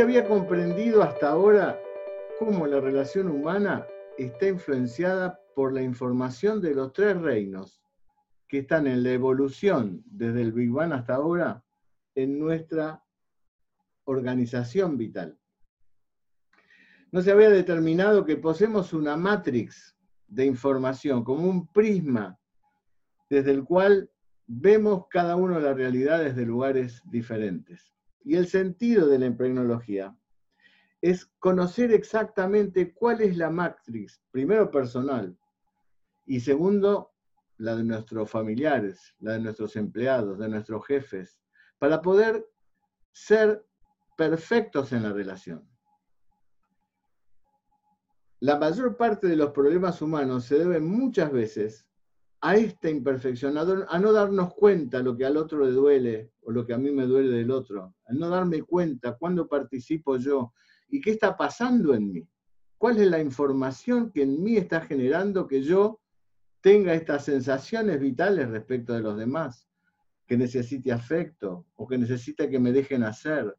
Había comprendido hasta ahora cómo la relación humana está influenciada por la información de los tres reinos que están en la evolución desde el Big Bang hasta ahora en nuestra organización vital. No se había determinado que poseemos una matrix de información, como un prisma desde el cual vemos cada uno la realidad desde lugares diferentes. Y el sentido de la impregnología es conocer exactamente cuál es la matrix, primero personal, y segundo, la de nuestros familiares, la de nuestros empleados, de nuestros jefes, para poder ser perfectos en la relación. La mayor parte de los problemas humanos se deben muchas veces a esta imperfección, a no darnos cuenta lo que al otro le duele o lo que a mí me duele del otro, a no darme cuenta cuándo participo yo y qué está pasando en mí, cuál es la información que en mí está generando que yo tenga estas sensaciones vitales respecto de los demás, que necesite afecto o que necesite que me dejen hacer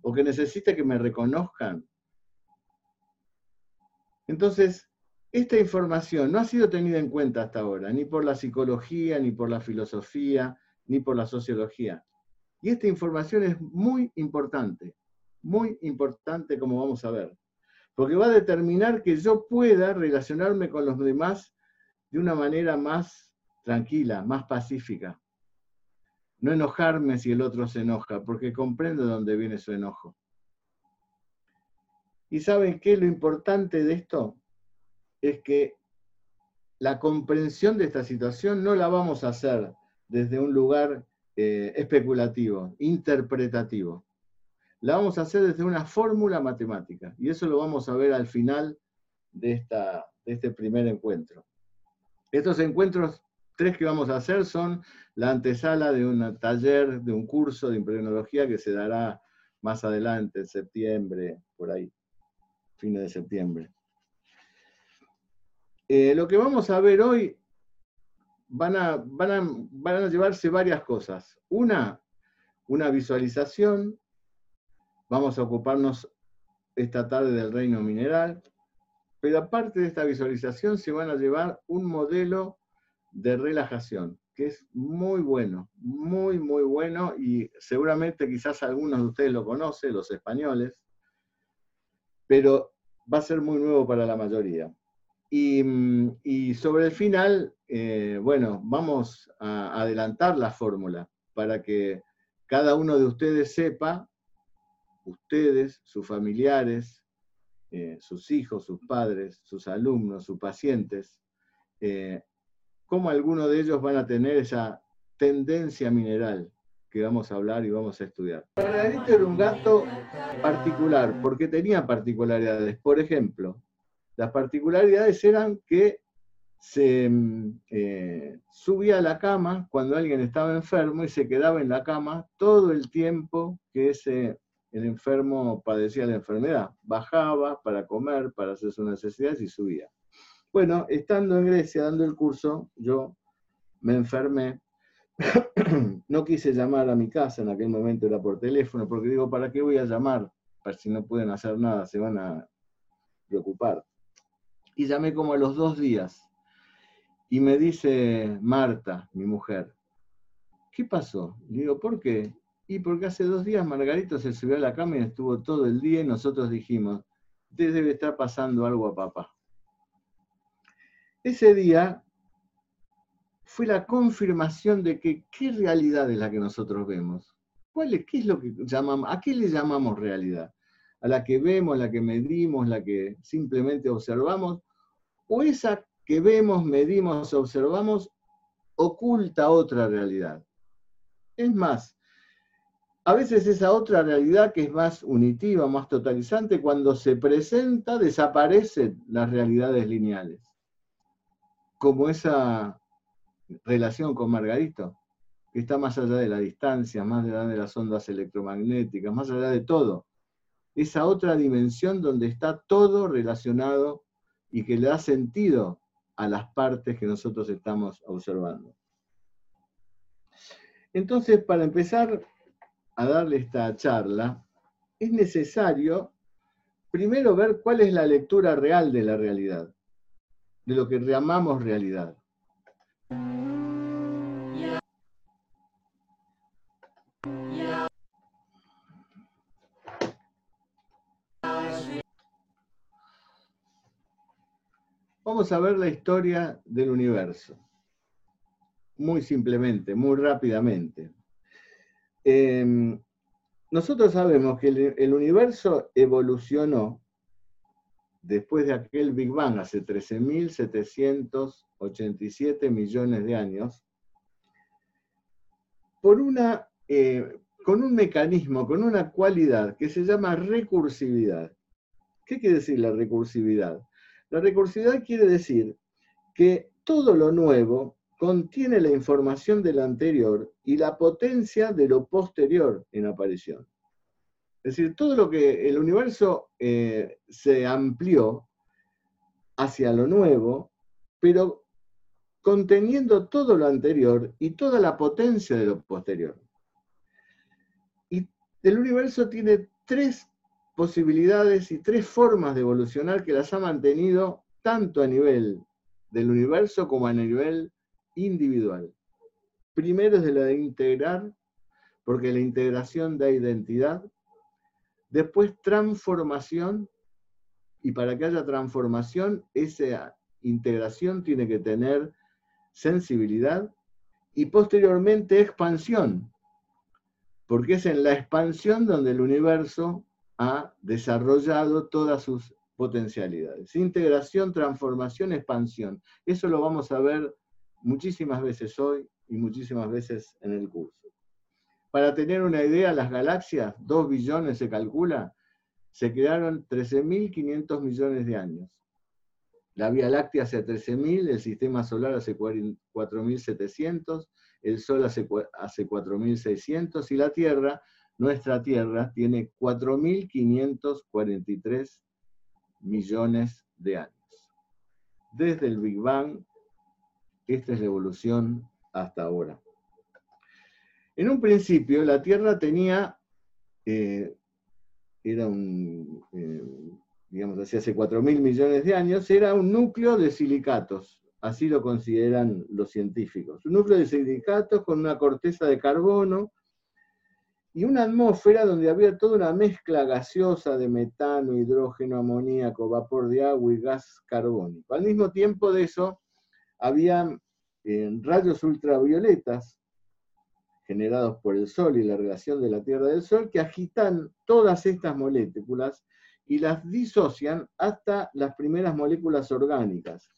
o que necesite que me reconozcan. Entonces, esta información no ha sido tenida en cuenta hasta ahora, ni por la psicología, ni por la filosofía, ni por la sociología. Y esta información es muy importante, muy importante como vamos a ver, porque va a determinar que yo pueda relacionarme con los demás de una manera más tranquila, más pacífica. No enojarme si el otro se enoja, porque comprendo de dónde viene su enojo. ¿Y saben qué? Lo importante de esto es que la comprensión de esta situación no la vamos a hacer desde un lugar eh, especulativo, interpretativo. La vamos a hacer desde una fórmula matemática. Y eso lo vamos a ver al final de, esta, de este primer encuentro. Estos encuentros, tres que vamos a hacer, son la antesala de un taller, de un curso de impregnología que se dará más adelante, en septiembre, por ahí, fines de septiembre. Eh, lo que vamos a ver hoy van a, van, a, llevarse varias cosas. Una, una visualización. Vamos a ocuparnos esta tarde del reino mineral. Pero aparte de esta visualización se van a llevar un modelo de relajación, que es muy bueno, muy, muy bueno, y seguramente quizás algunos de ustedes lo conocen, los españoles, pero va a ser muy nuevo para la mayoría. Mm, y, sobre el final, eh, bueno, vamos a adelantar la fórmula para que cada uno de ustedes sepa, ustedes, sus familiares, eh, sus hijos, sus padres, sus alumnos, sus pacientes, eh, cómo algunos de ellos van a tener esa tendencia mineral que vamos a hablar y vamos a estudiar. Margarito era un gato particular, porque tenía particularidades. Por ejemplo, las particularidades eran que se mm, eh, subía a la cama cuando alguien estaba enfermo y se quedaba en la cama todo el tiempo que ese, el enfermo padecía la enfermedad. Bajaba para comer, para hacer sus necesidades y subía. Bueno, estando en Grecia dando el curso, yo me enfermé. no quise llamar a mi casa, en aquel momento era por teléfono, porque digo, ¿para qué voy a llamar? Para si no pueden hacer nada, se van a preocupar y llamé como a los dos días. Y me dice Marta, mi mujer, ¿qué pasó? Le digo, ¿por qué? Y porque hace dos días Margarito se subió a la cama y estuvo todo el día y nosotros dijimos, debe estar pasando algo a papá. Ese día fue la confirmación de que qué realidad es la que nosotros vemos. ¿Cuál es, ¿Qué es lo que llamamos? ¿A qué le llamamos realidad? A la que vemos, la que medimos, la que simplemente observamos, o esa que vemos, medimos, observamos, oculta otra realidad. Es más, a veces esa otra realidad que es más unitiva, más totalizante, cuando se presenta desaparecen las realidades lineales, como esa relación con Margarito, que está más allá de la distancia, más allá de las ondas electromagnéticas, más allá de todo esa otra dimensión donde está todo relacionado y que le da sentido a las partes que nosotros estamos observando. Entonces, para empezar a darle esta charla, es necesario primero ver cuál es la lectura real de la realidad, de lo que llamamos realidad. Vamos a ver la historia del universo. Muy simplemente, muy rápidamente. Em, nosotros sabemos que el, universo evolucionó después de aquel Big Bang hace 13.787 millones de años, eh, con un mecanismo, con una cualidad que se llama recursividad. ¿Qué quiere decir la recursividad? La recursividad quiere decir que todo lo nuevo contiene la información del anterior y la potencia de lo posterior en aparición. Es decir, todo lo que el universo eh, se amplió hacia lo nuevo, pero conteniendo todo lo anterior y toda la potencia de lo posterior. Y el universo tiene tres posibilidades y tres formas de evolucionar que las ha mantenido tanto a nivel del universo como a nivel individual. Primero es de la de integrar, porque la integración da identidad. Después transformación, y para que haya transformación, esa integración tiene que tener sensibilidad. Y posteriormente expansión, porque es en la expansión donde el universo ha desarrollado todas sus potencialidades. Integración, transformación, expansión. Eso lo vamos a ver muchísimas veces hoy y muchísimas veces en el curso. Para tener una idea, las galaxias, 2 billones se calcula, se crearon 13.500 millones de años. La Vía Láctea hace 13.000, el Sistema Solar hace 4.700, el Sol hace 4.600 y la Tierra nuestra Tierra tiene 4.543 millones de años. Desde el Big Bang, esta es la evolución hasta ahora. En un principio, la Tierra tenía, eh, era un, eh, digamos hace 4.000 millones de años, era un núcleo de silicatos, así lo consideran los científicos. Un núcleo de silicatos con una corteza de carbono, y una atmósfera donde había toda una mezcla gaseosa de metano, hidrógeno, amoníaco, vapor de agua y gas carbónico. Al mismo tiempo de eso, había eh, rayos ultravioletas generados por el Sol y la relación de la Tierra del Sol que agitan todas estas moléculas y las disocian hasta las primeras moléculas orgánicas.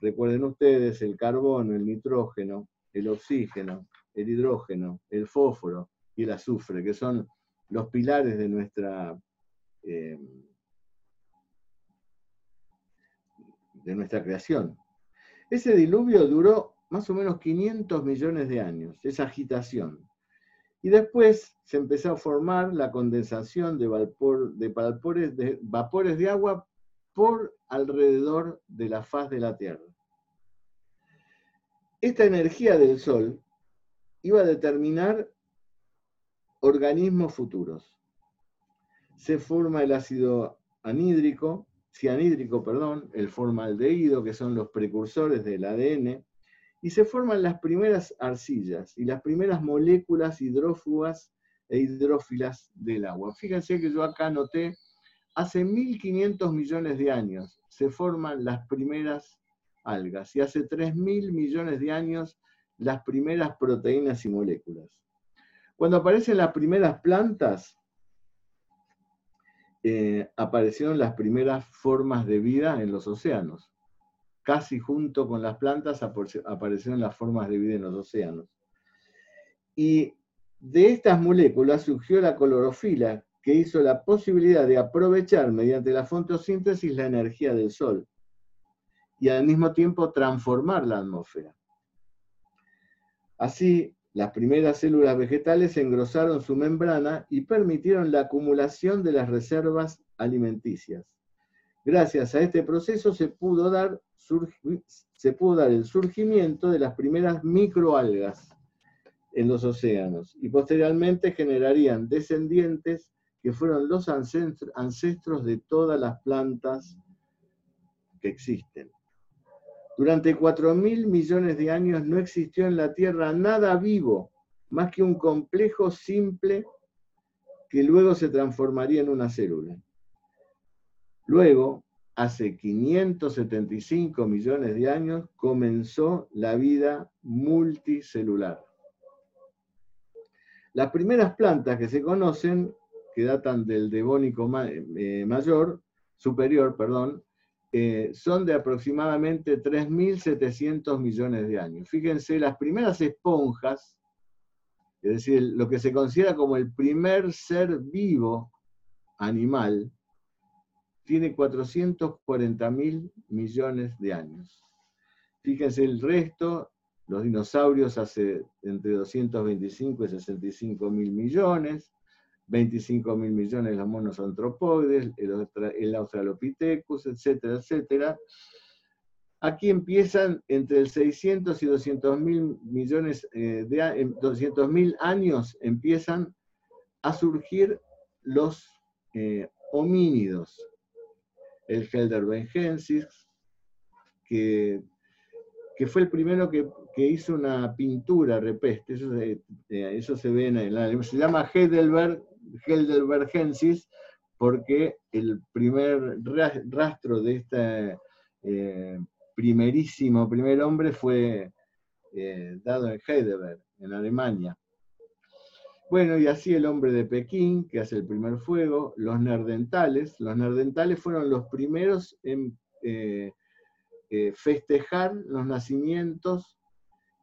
Recuerden ustedes el carbono, el nitrógeno, el oxígeno, el hidrógeno, el fósforo, y el azufre, que son los pilares de nuestra, eh, de nuestra creación. Ese diluvio duró más o menos 500 millones de años, esa agitación. Y después se empezó a formar la condensación de, vapores, de vapores de agua por alrededor de la faz de la Tierra. Esta energía del Sol iba a determinar organismos futuros. Se forma el ácido anhídrico, cianhídrico, perdón, el formaldehído, que son los precursores del ADN, y se forman las primeras arcillas y las primeras moléculas hidrófugas e hidrófilas del agua. Fíjense que yo acá noté, hace 1500 millones de años se forman las primeras algas y hace 3000 millones de años las primeras proteínas y moléculas. Cuando aparecen las primeras plantas, eh, aparecieron las primeras formas de vida en los océanos. Casi junto con las plantas aparecieron las formas de vida en los océanos. Y de estas moléculas surgió la clorofila, que hizo la posibilidad de aprovechar mediante la fotosíntesis la energía del sol y al mismo tiempo transformar la atmósfera. Así, las primeras células vegetales engrosaron su membrana y permitieron la acumulación de las reservas alimenticias. Gracias a este proceso se pudo dar, el surgimiento de las primeras microalgas en los océanos y posteriormente generarían descendientes que fueron los ancestros de todas las plantas que existen. Durante 4 mil millones de años no existió en la Tierra nada vivo, más que un complejo simple que luego se transformaría en una célula. Luego, hace 575 millones de años, comenzó la vida multicelular. Las primeras plantas que se conocen, que datan del Devónico eh, mayor, superior, perdón, eh, son de aproximadamente 3.700 millones de años. Fíjense, las primeras esponjas, es decir, lo que se considera como el primer ser vivo animal, tiene 440.000 millones de años. Fíjense el resto, los dinosaurios hace entre 225 y 65 mil millones, 25 mil millones los monos antropoides, el, Australopithecus, etcétera, etcétera. Aquí empiezan entre el 600 y 200 mil millones eh, de 200 mil años empiezan a surgir los eh, homínidos. El Helderbengensis, que que fue el primero que, hizo una pintura repeste, eso se, eh, eso se ve en la, se llama Heidelberg, Heidelbergensis, porque el primer rastro de este eh, primerísimo primer hombre fue eh, dado en Heidelberg, en Alemania. Bueno, y así el hombre de Pekín, que hace el primer fuego, los nerdentales. Los nerdentales fueron los primeros en eh, festejar los nacimientos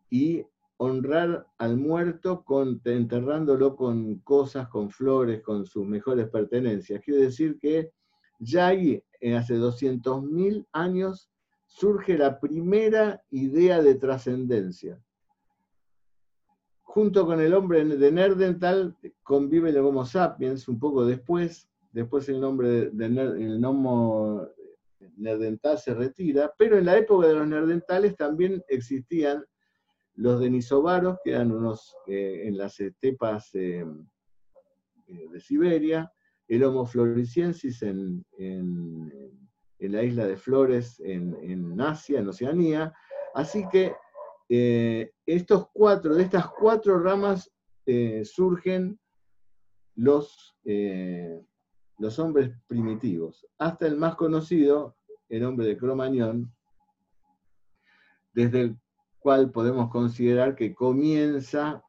y honrar al muerto enterrándolo con cosas, con flores, con sus mejores pertenencias. Quiere decir que ya ahí, eh, hace 200.000 años, surge la primera idea de trascendencia. Junto con el hombre de Nerdental convive el Homo sapiens un poco después, después el nombre de, el Homo nerdental se retira, pero en la época de los nerdentales también existían los denisovaros, que eran unos eh, en las estepas eh, eh, de Siberia, el Homo floresiensis en, la isla de Flores, en, Asia, en Oceanía. Así que estos cuatro, de estas cuatro ramas surgen los, los hombres primitivos, hasta el más conocido, el hombre de Cromañón, desde el cual podemos considerar que comienza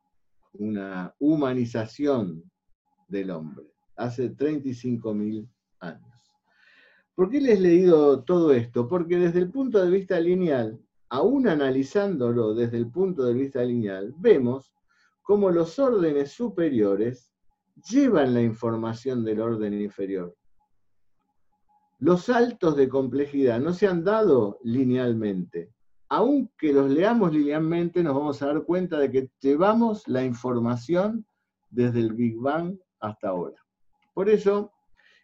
una humanización del hombre, hace 35.000 años. ¿Por qué les he leído todo esto? Porque desde el punto de vista lineal, aún analizándolo desde el punto de vista lineal, vemos cómo los órdenes superiores llevan la información del orden inferior. Los saltos de complejidad no se han dado linealmente. Aunque los leamos linealmente, nos vamos a dar cuenta de que llevamos la información desde el Big Bang hasta ahora. Por eso,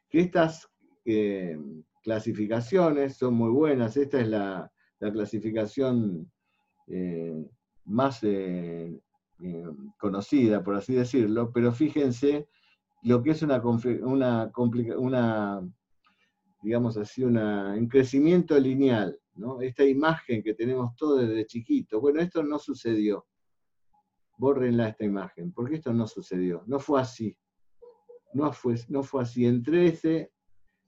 que estas eh, clasificaciones son muy buenas. Esta es la, clasificación eh, más eh, conocida, por así decirlo, pero fíjense lo que es una, una, digamos así, un crecimiento lineal, ¿no? Esta imagen que tenemos todos desde chiquito. Bueno, esto no sucedió. Bórrenla esta imagen, porque esto no sucedió. No fue así. No fue, no fue así. Entre este,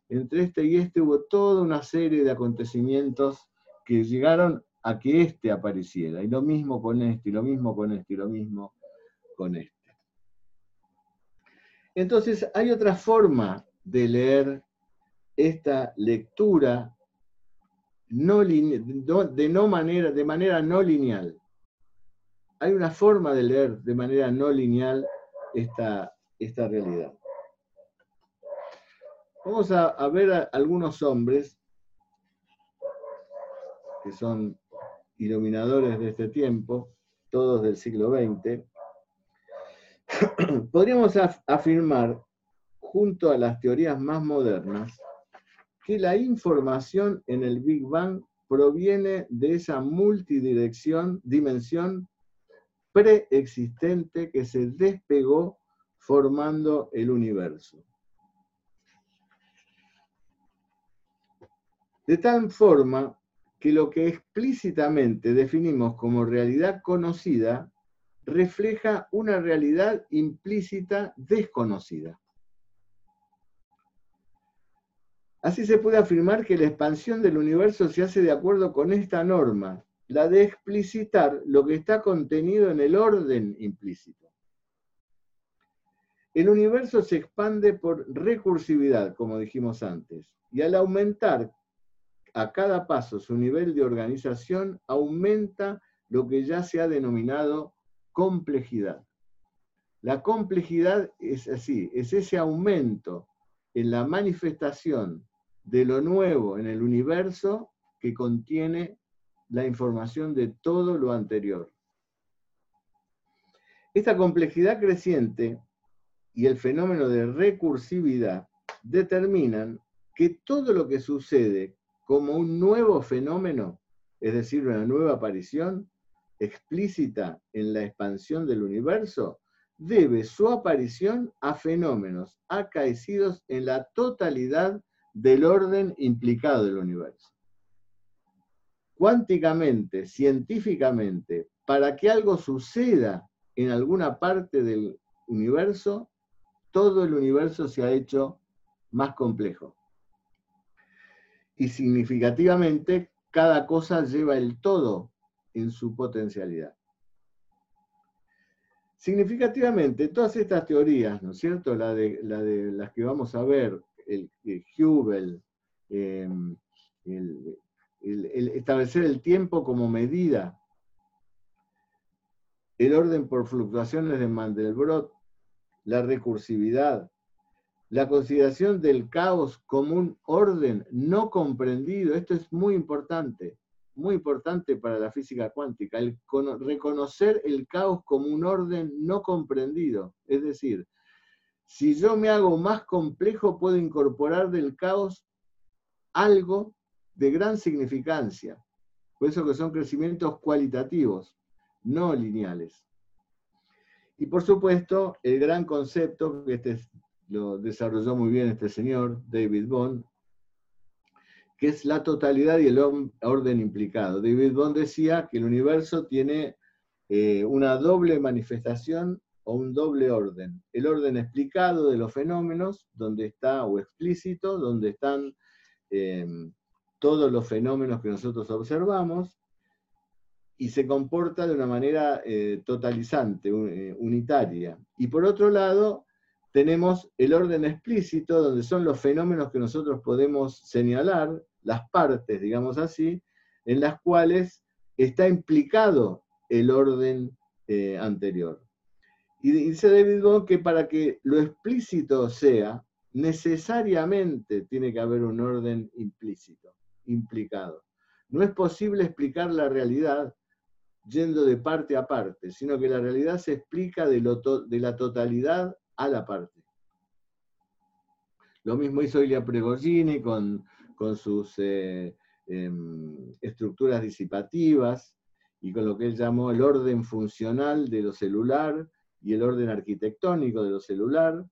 entre este y este hubo toda una serie de acontecimientos que llegaron a que este apareciera. Y lo mismo con este, y lo mismo con este, y lo mismo con este. Entonces, hay otra forma de leer esta lectura no, de, manera no lineal. Hay una forma de leer de manera no lineal esta, esta realidad. Vamos a, a ver a algunos hombres que son iluminadores de este tiempo, todos del siglo XX. Podríamos afirmar, junto a las teorías más modernas, que la información en el Big Bang proviene de esa multidirección, dimensión preexistente que se despegó formando el universo. De tal forma que lo que explícitamente definimos como realidad conocida refleja una realidad implícita desconocida. Así se puede afirmar que la expansión del universo se hace de acuerdo con esta norma, la de explicitar lo que está contenido en el orden implícito. El universo se expande por recursividad, como dijimos antes, y al aumentar a cada paso su nivel de organización, aumenta lo que ya se ha denominado complejidad. La complejidad es así, es ese aumento en la manifestación de lo nuevo en el universo que contiene la información de todo lo anterior. Esta complejidad creciente y el fenómeno de recursividad determinan que todo lo que sucede como un nuevo fenómeno, es decir, una nueva aparición explícita en la expansión del universo, debe su aparición a fenómenos acaecidos en la totalidad del orden implicado del universo. Cuánticamente, científicamente, para que algo suceda en alguna parte del universo, todo el universo se ha hecho más complejo. Y significativamente, cada cosa lleva el todo en su potencialidad. Significativamente, todas estas teorías, ¿no es cierto? La de, la de las que vamos a ver, el, Hubble, em, el, establecer el tiempo como medida, el orden por fluctuaciones de Mandelbrot, la recursividad, la consideración del caos como un orden no comprendido, esto es muy importante, muy importante para la física cuántica, reconocer el caos como un orden no comprendido, es decir, si yo me hago más complejo, puedo incorporar del caos algo de gran significancia. Por eso que son crecimientos cualitativos, no lineales. Y por supuesto, el gran concepto, que este lo desarrolló muy bien este señor, David Bond, que es la totalidad y el orden implicado. David Bond decía que el universo tiene eh, una doble manifestación o un doble orden. El orden explicado de los fenómenos, donde está, o explícito, donde están em, todos los fenómenos que nosotros observamos, y se comporta de una manera eh, totalizante, eh, unitaria. Y por otro lado, tenemos el orden explícito, donde son los fenómenos que nosotros podemos señalar, las partes, digamos así, en las cuales está implicado el orden eh, anterior. Y dice David Bohm que para que lo explícito sea, necesariamente tiene que haber un orden implícito, implicado. No es posible explicar la realidad yendo de parte a parte, sino que la realidad se explica de, la totalidad a la parte. Lo mismo hizo Ilya Pregolini con, sus eh, em, estructuras disipativas y con lo que él llamó el orden funcional de lo celular, y el orden arquitectónico de lo celular.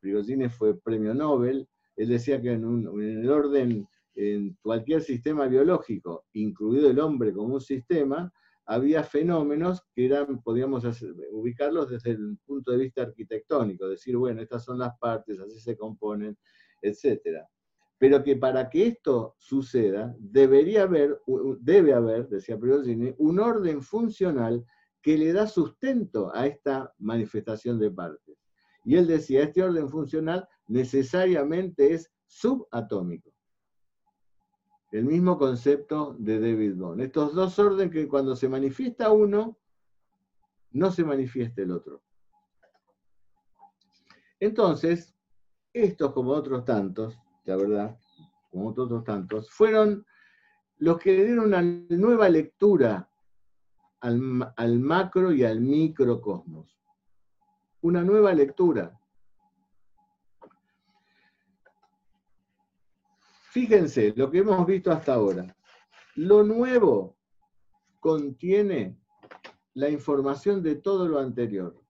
Prigogine fue premio Nobel. Él decía que en, el orden, en cualquier sistema biológico, incluido el hombre como un sistema, había fenómenos que eran, podíamos ubicarlos desde el punto de vista arquitectónico, decir, bueno, estas son las partes, así se componen, etc. Pero que para que esto suceda, debería haber, debe haber, decía Prigogine, un orden funcional que le da sustento a esta manifestación de partes. Y él decía, este orden funcional necesariamente es subatómico. El mismo concepto de David Bohm. Estos dos órdenes que cuando se manifiesta uno, no se manifiesta el otro. Entonces, estos como otros tantos, la verdad, como otros tantos, fueron los que dieron una nueva lectura al, macro y al microcosmos. Una nueva lectura. Fíjense lo que hemos visto hasta ahora. Lo nuevo contiene la información de todo lo anterior.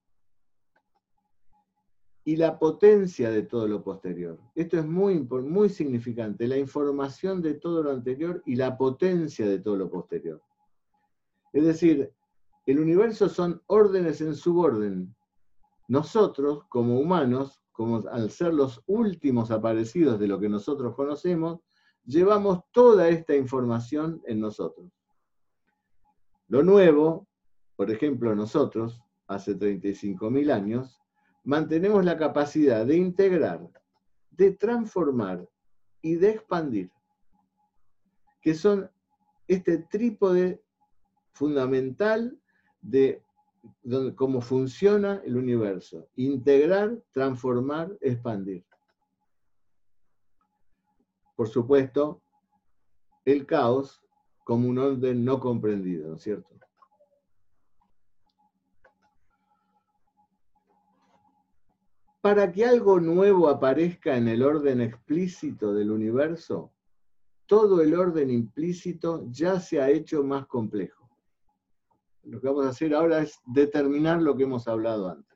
y la potencia de todo lo posterior. Esto es muy, muy significante, la información de todo lo anterior y la potencia de todo lo posterior. Es decir, el universo son órdenes en suborden. Nosotros, como humanos, como al ser los últimos aparecidos de lo que nosotros conocemos, llevamos toda esta información en nosotros. Lo nuevo, por ejemplo, nosotros, hace 35.000 años, mantenemos la capacidad de integrar, de transformar y de expandir, que son este trípode fundamental de cómo funciona el universo. Integrar, transformar, expandir. Por supuesto, el caos como un orden no comprendido, ¿no es cierto? Para que algo nuevo aparezca en el orden explícito del universo, todo el orden implícito ya se ha hecho más complejo. Lo que vamos a hacer ahora es determinar lo que hemos hablado antes.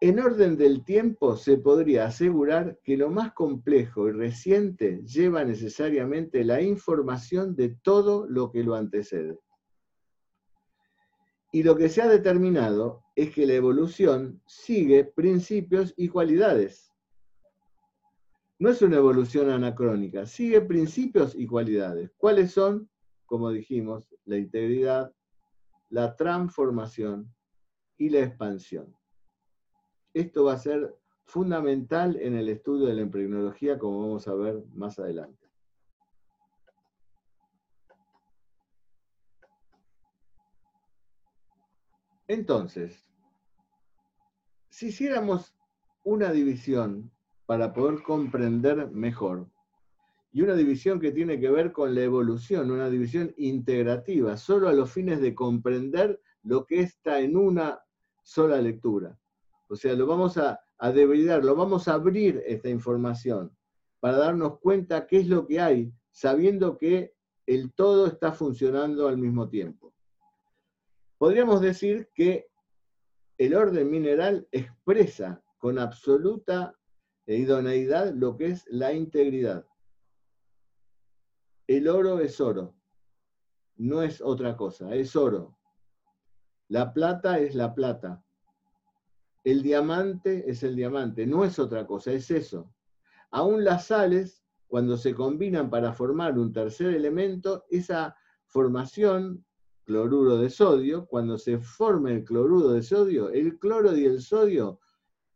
En orden del tiempo se podría asegurar que lo más complejo y reciente lleva necesariamente la información de todo lo que lo antecede. Y lo que se ha determinado es que la evolución sigue principios y cualidades. No es una evolución anacrónica, sigue principios y cualidades. ¿Cuáles son? Como dijimos, la integridad, la transformación y la expansión. Esto va a ser fundamental en el estudio de la impregnología, como vamos a ver más adelante. Entonces, si hiciéramos una división para poder comprender mejor, y una división que tiene que ver con la evolución, una división integrativa, solo a los fines de comprender lo que está en una sola lectura. O sea, lo vamos a, a lo vamos a abrir esta información para darnos cuenta qué es lo que hay, sabiendo que el todo está funcionando al mismo tiempo podríamos decir que el orden mineral expresa con absoluta idoneidad lo que es la integridad. El oro es oro, no es otra cosa, es oro. La plata es la plata. El diamante es el diamante, no es otra cosa, es eso. Aún las sales, cuando se combinan para formar un tercer elemento, esa formación cloruro de sodio, cuando se forma el cloruro de sodio, el cloro y el sodio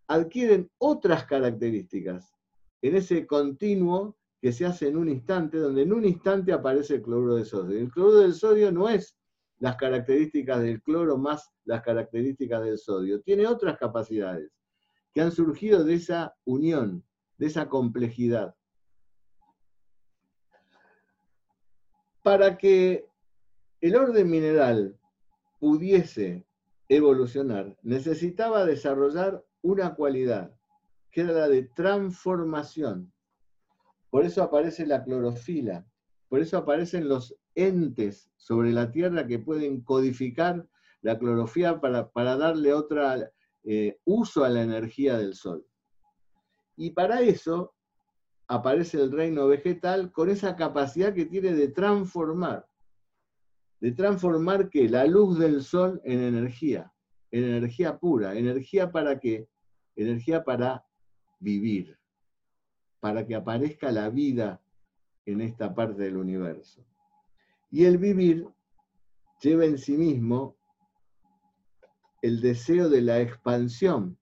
adquieren otras características en ese continuo que se hace en un instante, donde en un instante aparece el cloruro de sodio. El cloruro del sodio no es las características del cloro más las características del sodio, tiene otras capacidades que han surgido de esa unión, de esa complejidad. Para que el orden mineral pudiese evolucionar, necesitaba desarrollar una cualidad, que era la de transformación. Por eso aparece la clorofila, por eso aparecen los entes sobre la Tierra que pueden codificar la clorofila para, darle otro eh, uso a la energía del Sol. Y para eso aparece el reino vegetal con esa capacidad que tiene de transformar. De transformar que la luz del sol en energía, en energía pura, energía para qué? Energía para vivir, para que aparezca la vida en esta parte del universo. Y el vivir lleva en sí mismo el deseo de la expansión,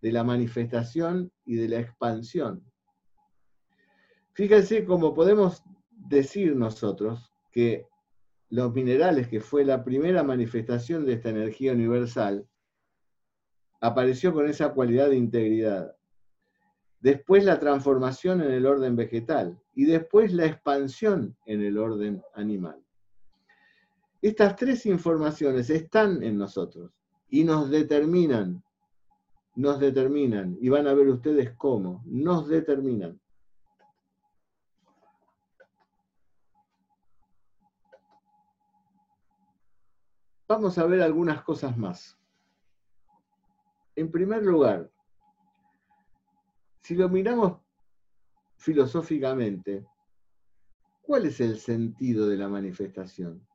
de la manifestación y de la expansión. Fíjense cómo podemos decir nosotros que los minerales, que fue la primera manifestación de esta energía universal, apareció con esa cualidad de integridad. Después la transformación en el orden vegetal y después la expansión en el orden animal. Estas tres informaciones están en nosotros y nos determinan, nos determinan, y van a ver ustedes cómo, nos determinan. vamos a ver algunas cosas más. En primer lugar, si lo miramos filosóficamente, ¿cuál es el sentido de la manifestación?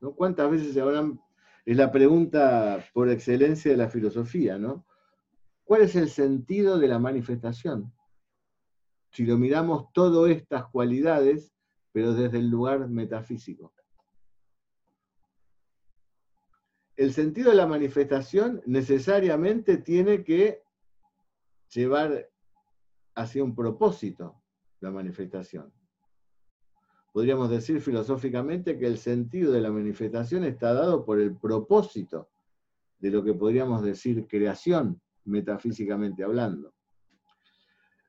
¿No? ¿Cuántas veces se habrán es la pregunta por excelencia de la filosofía, ¿no? ¿Cuál es el sentido de la manifestación? Si lo miramos todas estas cualidades, pero desde el lugar metafísico. El sentido de la manifestación necesariamente tiene que llevar hacia un propósito la manifestación podríamos decir filosóficamente que el sentido de la manifestación está dado por el propósito de lo que podríamos decir creación, metafísicamente hablando.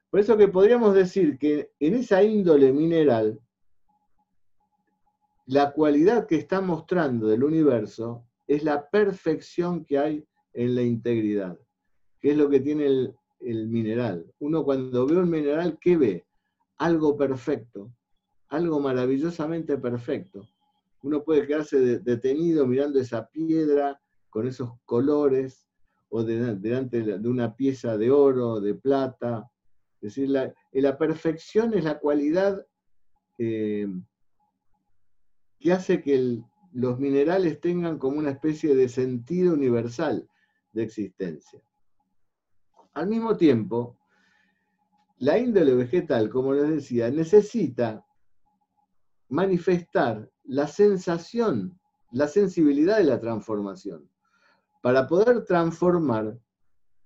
Por eso que podríamos decir que en esa índole mineral, la cualidad que está mostrando del universo es la perfección que hay en la integridad, que es lo que tiene el, el mineral. Uno cuando ve un mineral, ¿qué ve? Algo perfecto, algo maravillosamente perfecto. Uno puede quedarse detenido mirando esa piedra con esos colores o delante de una pieza de oro, de plata. Es decir, la, la perfección es la cualidad eh, que hace que los minerales tengan como una especie de sentido universal de existencia. Al mismo tiempo, la índole vegetal, como les decía, necesita manifestar la sensación, la sensibilidad de la transformación. Para poder transformar,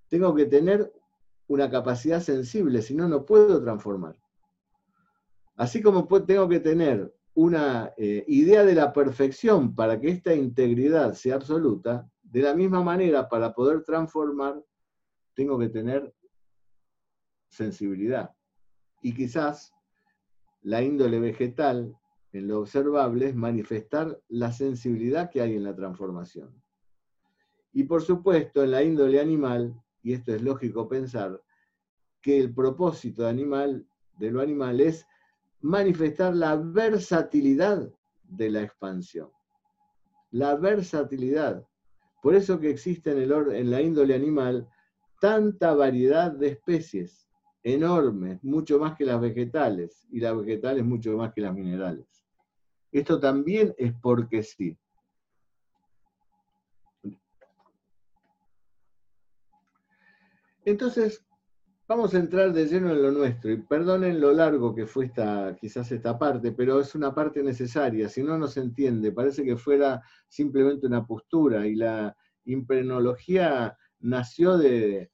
tengo que tener una capacidad sensible, si no, no puedo transformar. Así como tengo que tener una eh, idea de la perfección para que esta integridad sea absoluta, de la misma manera, para poder transformar, tengo que tener sensibilidad. Y quizás la índole vegetal en lo observable es manifestar la sensibilidad que hay en la transformación. Y por supuesto, en la índole animal, y esto es lógico pensar, que el propósito animal, de lo animal es manifestar la versatilidad de la expansión. La versatilidad. Por eso que existe en, el, en la índole animal tanta variedad de especies, enormes, mucho más que las vegetales, y las vegetales mucho más que las minerales. Esto también es porque sí. Entonces, vamos a entrar de lleno en lo nuestro, y perdonen lo largo que fue esta, quizás esta parte, pero es una parte necesaria, si no, no se entiende, parece que fuera simplemente una postura, y la imprenología nació de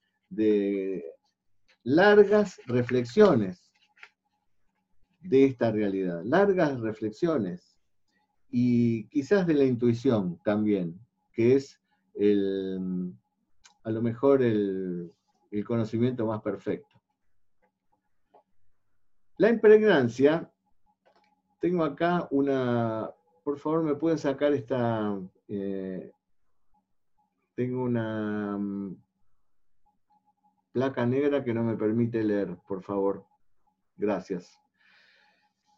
largas reflexiones de esta realidad, largas reflexiones y quizás de la intuición también, que es a lo mejor el, conocimiento más perfecto. La impregnancia, tengo acá una, por favor me pueden sacar esta, eh, tengo una mm, placa negra que no me permite leer, por favor. Gracias.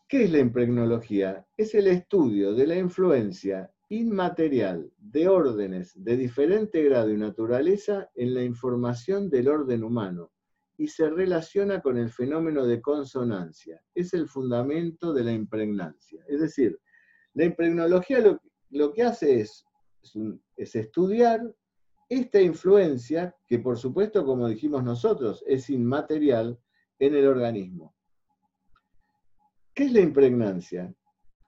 ¿Qué es la impregnología? Es el estudio de la influencia inmaterial de órdenes de diferente grado y naturaleza en la información del orden humano y se relaciona con el fenómeno de consonancia. Es el fundamento de la impregnancia. Es decir, la impregnología lo, que hace es, es estudiar esta influencia, que por supuesto, como dijimos nosotros, es inmaterial en el organismo. ¿Qué es la impregnancia?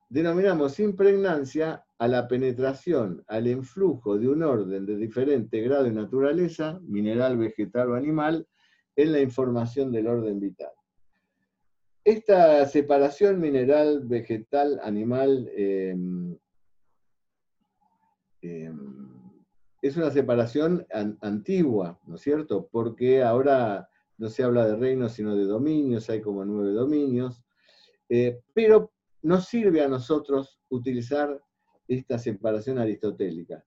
Denominamos impregnancia a la penetración, al influjo de un orden de diferente grado y naturaleza, mineral, vegetal o animal, en la información del orden vital. Esta separación mineral, vegetal, animal, em, em, es una separación antigua, ¿no es cierto? Porque ahora no se habla de reinos, sino de dominios, hay como nueve dominios, eh, pero nos sirve a nosotros utilizar esta separación aristotélica.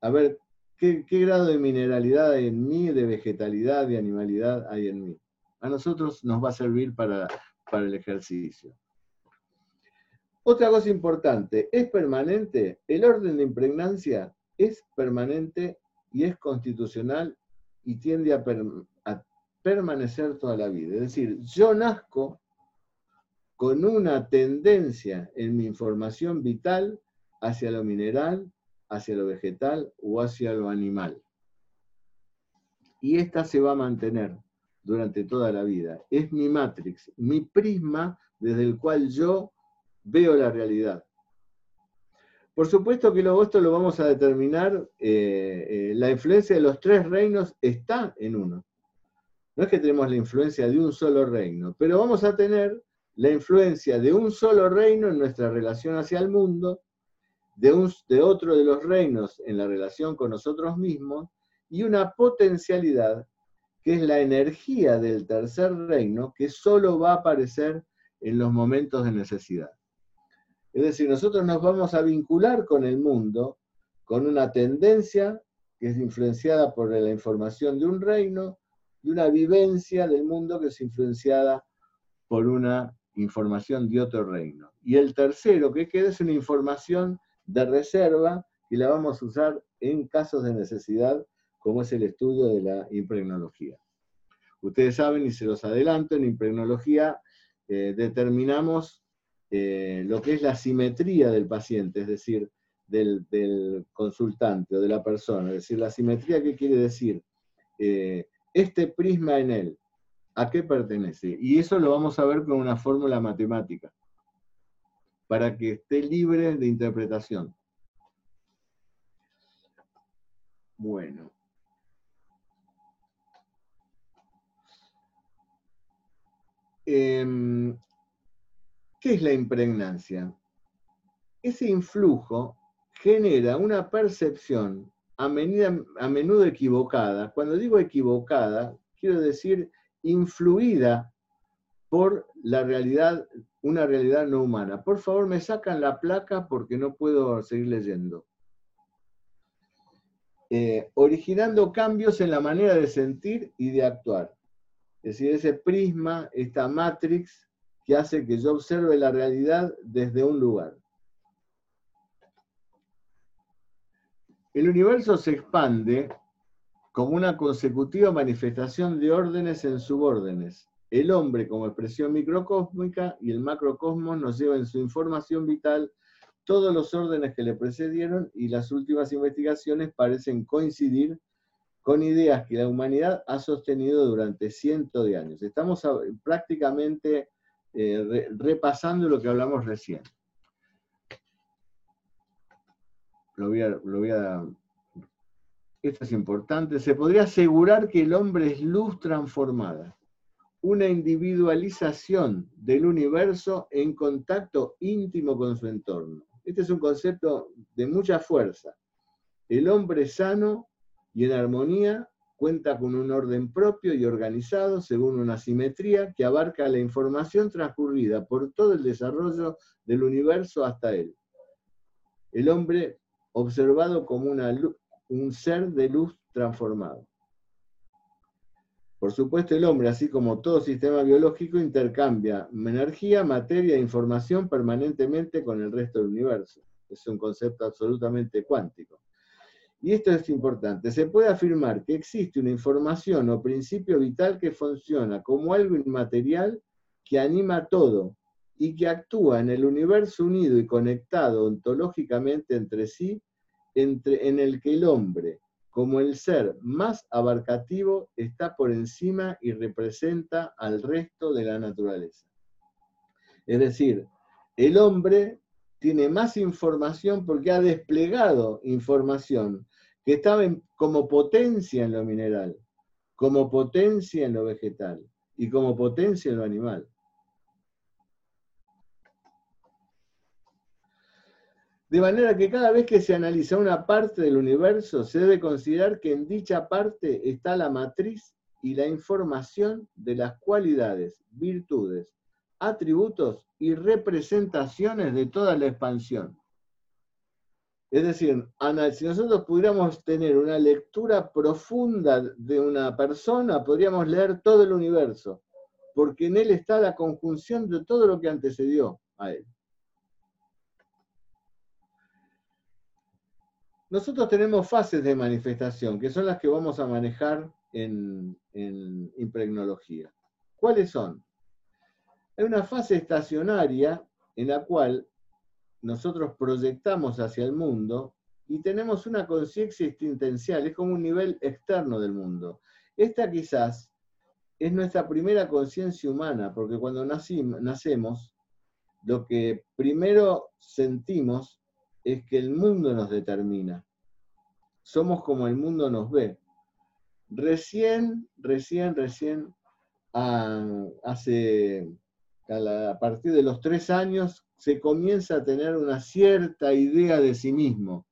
A ver, ¿qué, grado de mineralidad hay en mí, de vegetalidad, de animalidad hay en mí? A nosotros nos va a servir para, para el ejercicio. Otra cosa importante, ¿es permanente? El orden de impregnancia es permanente y es constitucional y tiende a, permanecer toda la vida. Es decir, yo nazco con una tendencia en mi información vital hacia lo mineral, hacia lo vegetal o hacia lo animal. Y esta se va a mantener durante toda la vida. Es mi matrix, mi prisma desde el cual yo veo la realidad. Por supuesto que luego esto lo vamos a determinar, eh, eh, la influencia de los tres reinos está en uno. No es que tenemos la influencia de un solo reino, pero vamos a tener la influencia de un solo reino en nuestra relación hacia el mundo, de, de otro de los reinos en la relación con nosotros mismos, y una potencialidad que es la energía del tercer reino que solo va a aparecer en los momentos de necesidad. Es decir, nosotros nos vamos a vincular con el mundo con una tendencia que es influenciada por la información de un reino y una vivencia del mundo que es influenciada por una información de otro reino. Y el tercero que queda es una información de reserva y la vamos a usar en casos de necesidad, como es el estudio de la impregnología. Ustedes saben, y se los adelanto, en impregnología eh, determinamos eh, lo que es la simetría del paciente, es decir, del, consultante o de la persona. Es decir, la simetría, ¿qué quiere decir? Eh, este prisma en él, ¿A qué pertenece? Y eso lo vamos a ver con una fórmula matemática, para que esté libre de interpretación. Bueno. Em, ¿Qué es la impregnancia? Ese influjo genera una percepción a, menudo equivocada. Cuando digo equivocada, quiero decir influida por la realidad, una realidad no humana. Por favor, me sacan la placa porque no puedo seguir leyendo. Eh, originando cambios en la manera de sentir y de actuar. Es decir, ese prisma, esta matrix que hace que yo observe la realidad desde un lugar. El universo se expande como una consecutiva manifestación de órdenes en subórdenes. El hombre como expresión microcósmica y el macrocosmos nos lleva en su información vital todos los órdenes que le precedieron y las últimas investigaciones parecen coincidir con ideas que la humanidad ha sostenido durante cientos de años. Estamos prácticamente eh, repasando lo que hablamos recién. Lo voy a esto es importante, se podría asegurar que el hombre es luz transformada, una individualización del universo en contacto íntimo con su entorno. Este es un concepto de mucha fuerza. El hombre sano y en armonía cuenta con un orden propio y organizado según una simetría que abarca la información transcurrida por todo el desarrollo del universo hasta él. El hombre observado como un ser de luz transformado. Por supuesto, el hombre, así como todo sistema biológico, intercambia energía, materia e información permanentemente con el resto del universo. Es un concepto absolutamente cuántico. Y esto es importante. Se puede afirmar que existe una información o principio vital que funciona como algo inmaterial que anima todo y que actúa en el universo unido y conectado ontológicamente entre sí en el que el hombre, como el ser más abarcativo, está por encima y representa al resto de la naturaleza. Es decir, el hombre tiene más información porque ha desplegado información que estaba como potencia en lo mineral, como potencia en lo vegetal y como potencia en lo animal. De manera que cada vez que se analiza una parte del universo, se debe considerar que en dicha parte está la matriz y la información de las cualidades, virtudes, atributos y representaciones de toda la expansión. Es decir, si nosotros pudiéramos tener una lectura profunda de una persona, podríamos leer todo el universo, porque en él está la conjunción de todo lo que antecedió a él. Nosotros tenemos fases de manifestación, que son las que vamos a manejar en, impregnología. ¿Cuáles son? Hay una fase estacionaria en la cual nosotros proyectamos hacia el mundo y tenemos una conciencia existencial, es como un nivel externo del mundo. Esta quizás es nuestra primera conciencia humana, porque cuando nacemos, lo que primero sentimos es que el mundo nos determina. Somos como el mundo nos ve. Recién, recién, recién, ah, hace, a, partir de los tres años, se comienza a tener una cierta idea de sí mismo,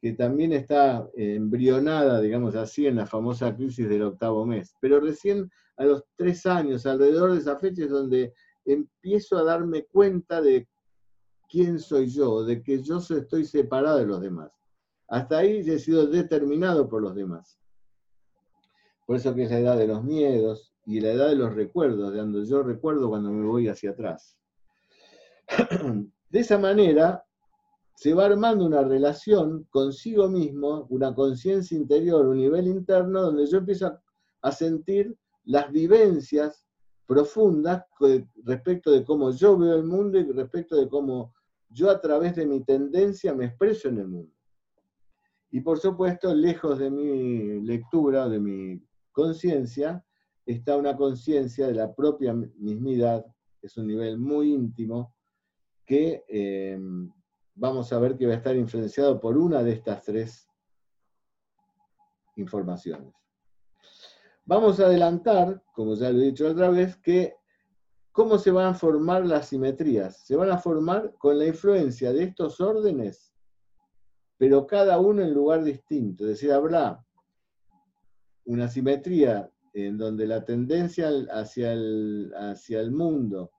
que también está embrionada, digamos así, en la famosa crisis del octavo mes. Pero recién a los tres años, alrededor de esa fecha, es donde empiezo a darme cuenta de quién soy yo, de que yo estoy separado de los demás. Hasta ahí he sido determinado por los demás. Por eso que es la edad de los miedos y la edad de los recuerdos, de donde yo recuerdo cuando me voy hacia atrás. De esa manera se va armando una relación consigo mismo, una conciencia interior, un nivel interno, donde yo empiezo a sentir las vivencias profundas respecto de cómo yo veo el mundo y respecto de cómo yo a través de mi tendencia me expreso en el mundo. Y por supuesto, lejos de mi lectura, de mi conciencia, está una conciencia de la propia mismidad, es un nivel muy íntimo, que eh, vamos a ver que va a estar influenciado por una de estas tres informaciones. Vamos a adelantar, como ya lo he dicho otra vez, que cómo se van a formar las simetrías. Se van a formar con la influencia de estos órdenes, pero cada uno en lugar distinto. Es decir, habrá una simetría en donde la tendencia hacia el, hacia el mundo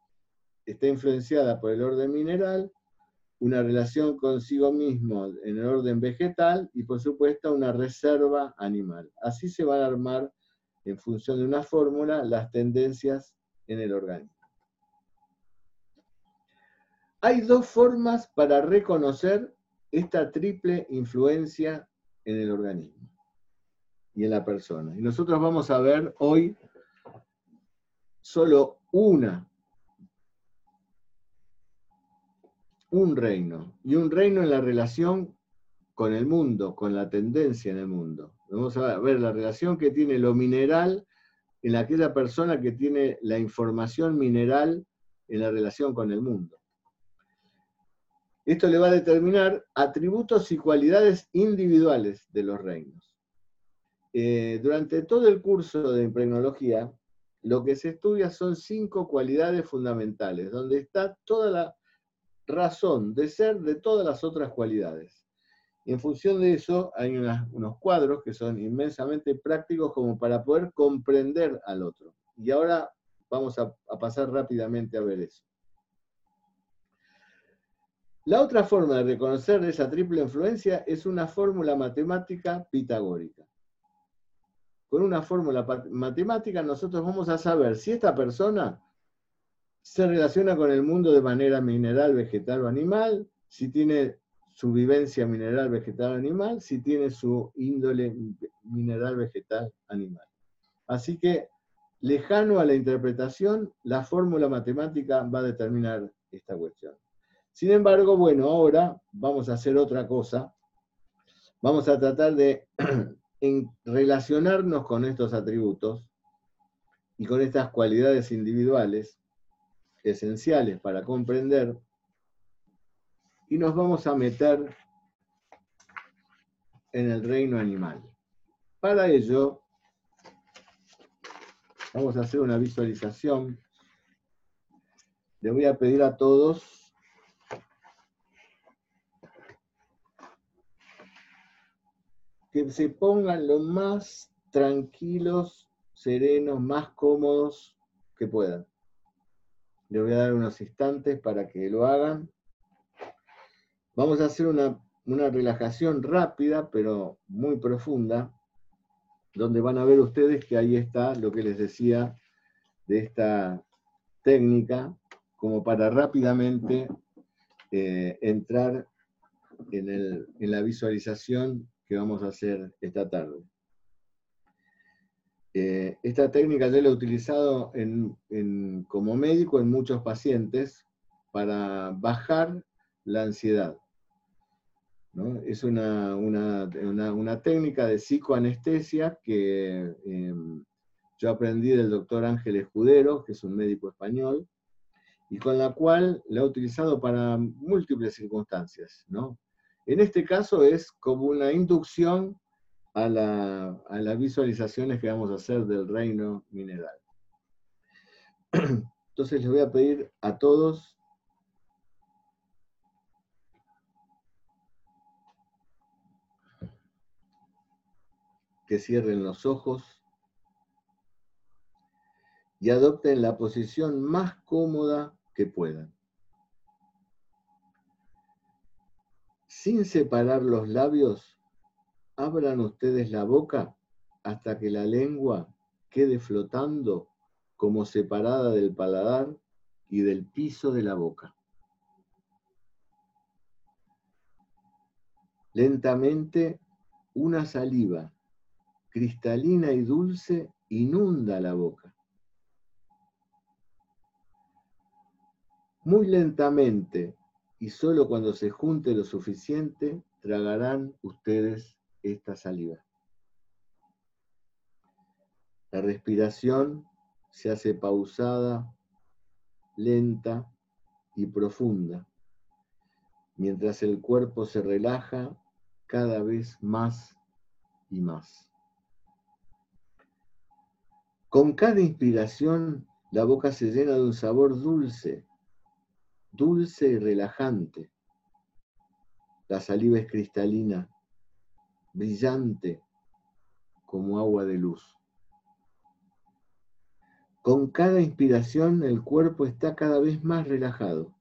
está influenciada por el orden mineral, una relación consigo mismo en el orden vegetal y por supuesto una reserva animal. Así se van a armar en función de una fórmula, las tendencias en el organismo. Hay dos formas para reconocer esta triple influencia en el organismo y en la persona. Y nosotros vamos a ver hoy solo una, un reino, y un reino en la relación con el mundo, con la tendencia en el mundo. Vamos a ver la relación que tiene lo mineral en aquella persona que tiene la información mineral en la relación con el mundo. Esto le va a determinar atributos y cualidades individuales de los reinos. Eh, durante todo el curso de impregnología, lo que se estudia son cinco cualidades fundamentales, donde está toda la razón de ser de todas las otras cualidades. En función de eso hay unos cuadros que son inmensamente prácticos como para poder comprender al otro. Y ahora vamos a, pasar rápidamente a ver eso. La otra forma de reconocer esa triple influencia es una fórmula matemática pitagórica. Con una fórmula matemática nosotros vamos a saber si esta persona se relaciona con el mundo de manera mineral, vegetal o animal, si tiene su vivencia mineral, vegetal, animal, si tiene su índole mineral, vegetal, animal. Así que, lejano a la interpretación, la fórmula matemática va a determinar esta cuestión. Sin embargo, bueno, ahora vamos a hacer otra cosa. Vamos a tratar de relacionarnos con estos atributos y con estas cualidades individuales esenciales para comprender y nos vamos a meter en el reino animal. Para ello, vamos a hacer una visualización. Le voy a pedir a todos que se pongan lo más tranquilos, serenos, más cómodos que puedan. Le voy a dar unos instantes para que lo hagan. Vamos a hacer una, relajación rápida, pero muy profunda, donde van a ver ustedes que ahí está lo que les decía de esta técnica, como para rápidamente eh, entrar en, en la visualización que vamos a hacer esta tarde. Eh, esta técnica yo la he utilizado como médico en muchos pacientes para bajar la ansiedad. Es una, técnica de psicoanestesia que em, yo aprendí del doctor Ángel Escudero, que es un médico español, y con la cual la he utilizado para múltiples circunstancias. En este caso es como una inducción a, a las visualizaciones que vamos a hacer del reino mineral. Entonces les voy a pedir a todos que cierren los ojos y adopten la posición más cómoda que puedan. Sin separar los labios, abran ustedes la boca hasta que la lengua quede flotando como separada del paladar y del piso de la boca. Lentamente, una saliva cristalina y dulce inunda la boca. Muy lentamente y solo cuando se junte lo suficiente, tragarán ustedes esta saliva. La respiración se hace pausada, lenta y profunda, mientras el cuerpo se relaja cada vez más y más. Con cada inspiración, la boca se llena de un sabor dulce, dulce y relajante. La saliva es cristalina, brillante como agua de luz. Con cada inspiración el cuerpo está cada vez más relajado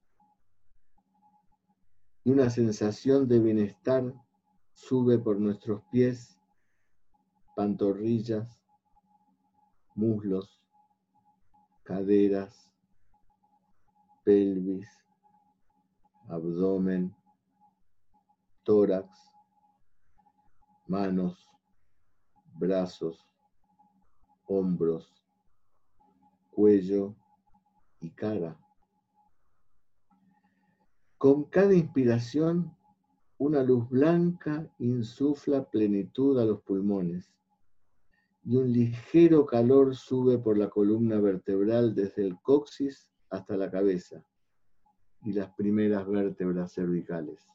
y una sensación de bienestar sube por nuestros pies, pantorrillas, muslos, caderas, pelvis, abdomen, tórax, manos, brazos, hombros, cuello y cara. Con cada inspiración, una luz blanca insufla plenitud a los pulmones y un ligero calor sube por la columna vertebral desde el coxis hasta la cabeza y las primeras vértebras cervicales.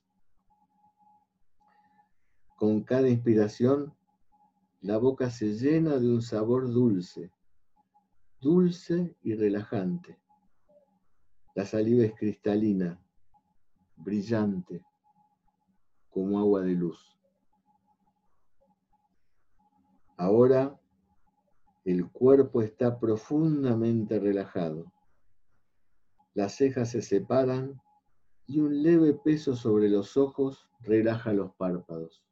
Con cada inspiración, la boca se llena de un sabor dulce, dulce y relajante. La saliva es cristalina, brillante, como agua de luz. Ahora el cuerpo está profundamente relajado. Las cejas se separan y un leve peso sobre los ojos relaja los párpados.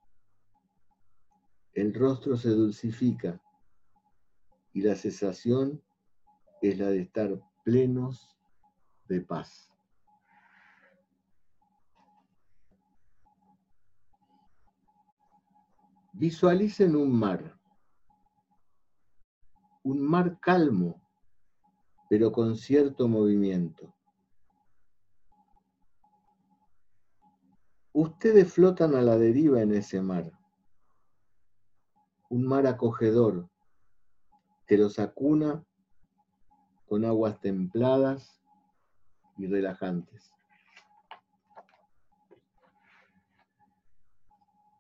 El rostro se dulcifica y la sensación es la de estar plenos de paz. Visualicen un mar un mar calmo, pero con cierto movimiento. Ustedes flotan a la deriva en ese mar, un mar acogedor que los acuna con aguas templadas y relajantes.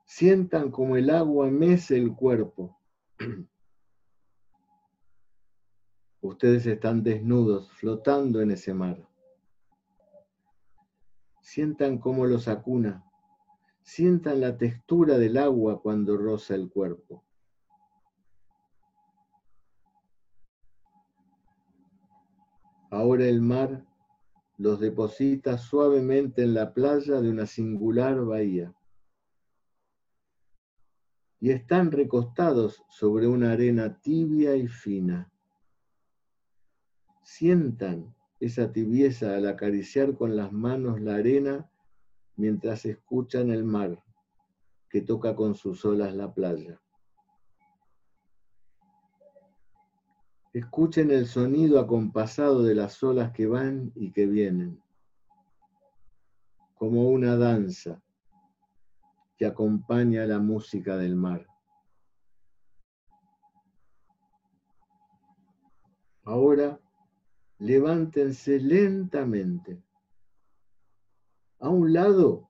Sientan como el agua mece el cuerpo Ustedes están desnudos, flotando en ese mar. Sientan cómo los acuna. Sientan la textura del agua cuando roza el cuerpo. Ahora el mar los deposita suavemente en la playa de una singular bahía. Y están recostados sobre una arena tibia y fina. Sientan esa tibieza al acariciar con las manos la arena mientras escuchan el mar que toca con sus olas la playa. Escuchen el sonido acompasado de las olas que van y que vienen, como una danza que acompaña la música del mar. Ahora levántense lentamente. A un lado,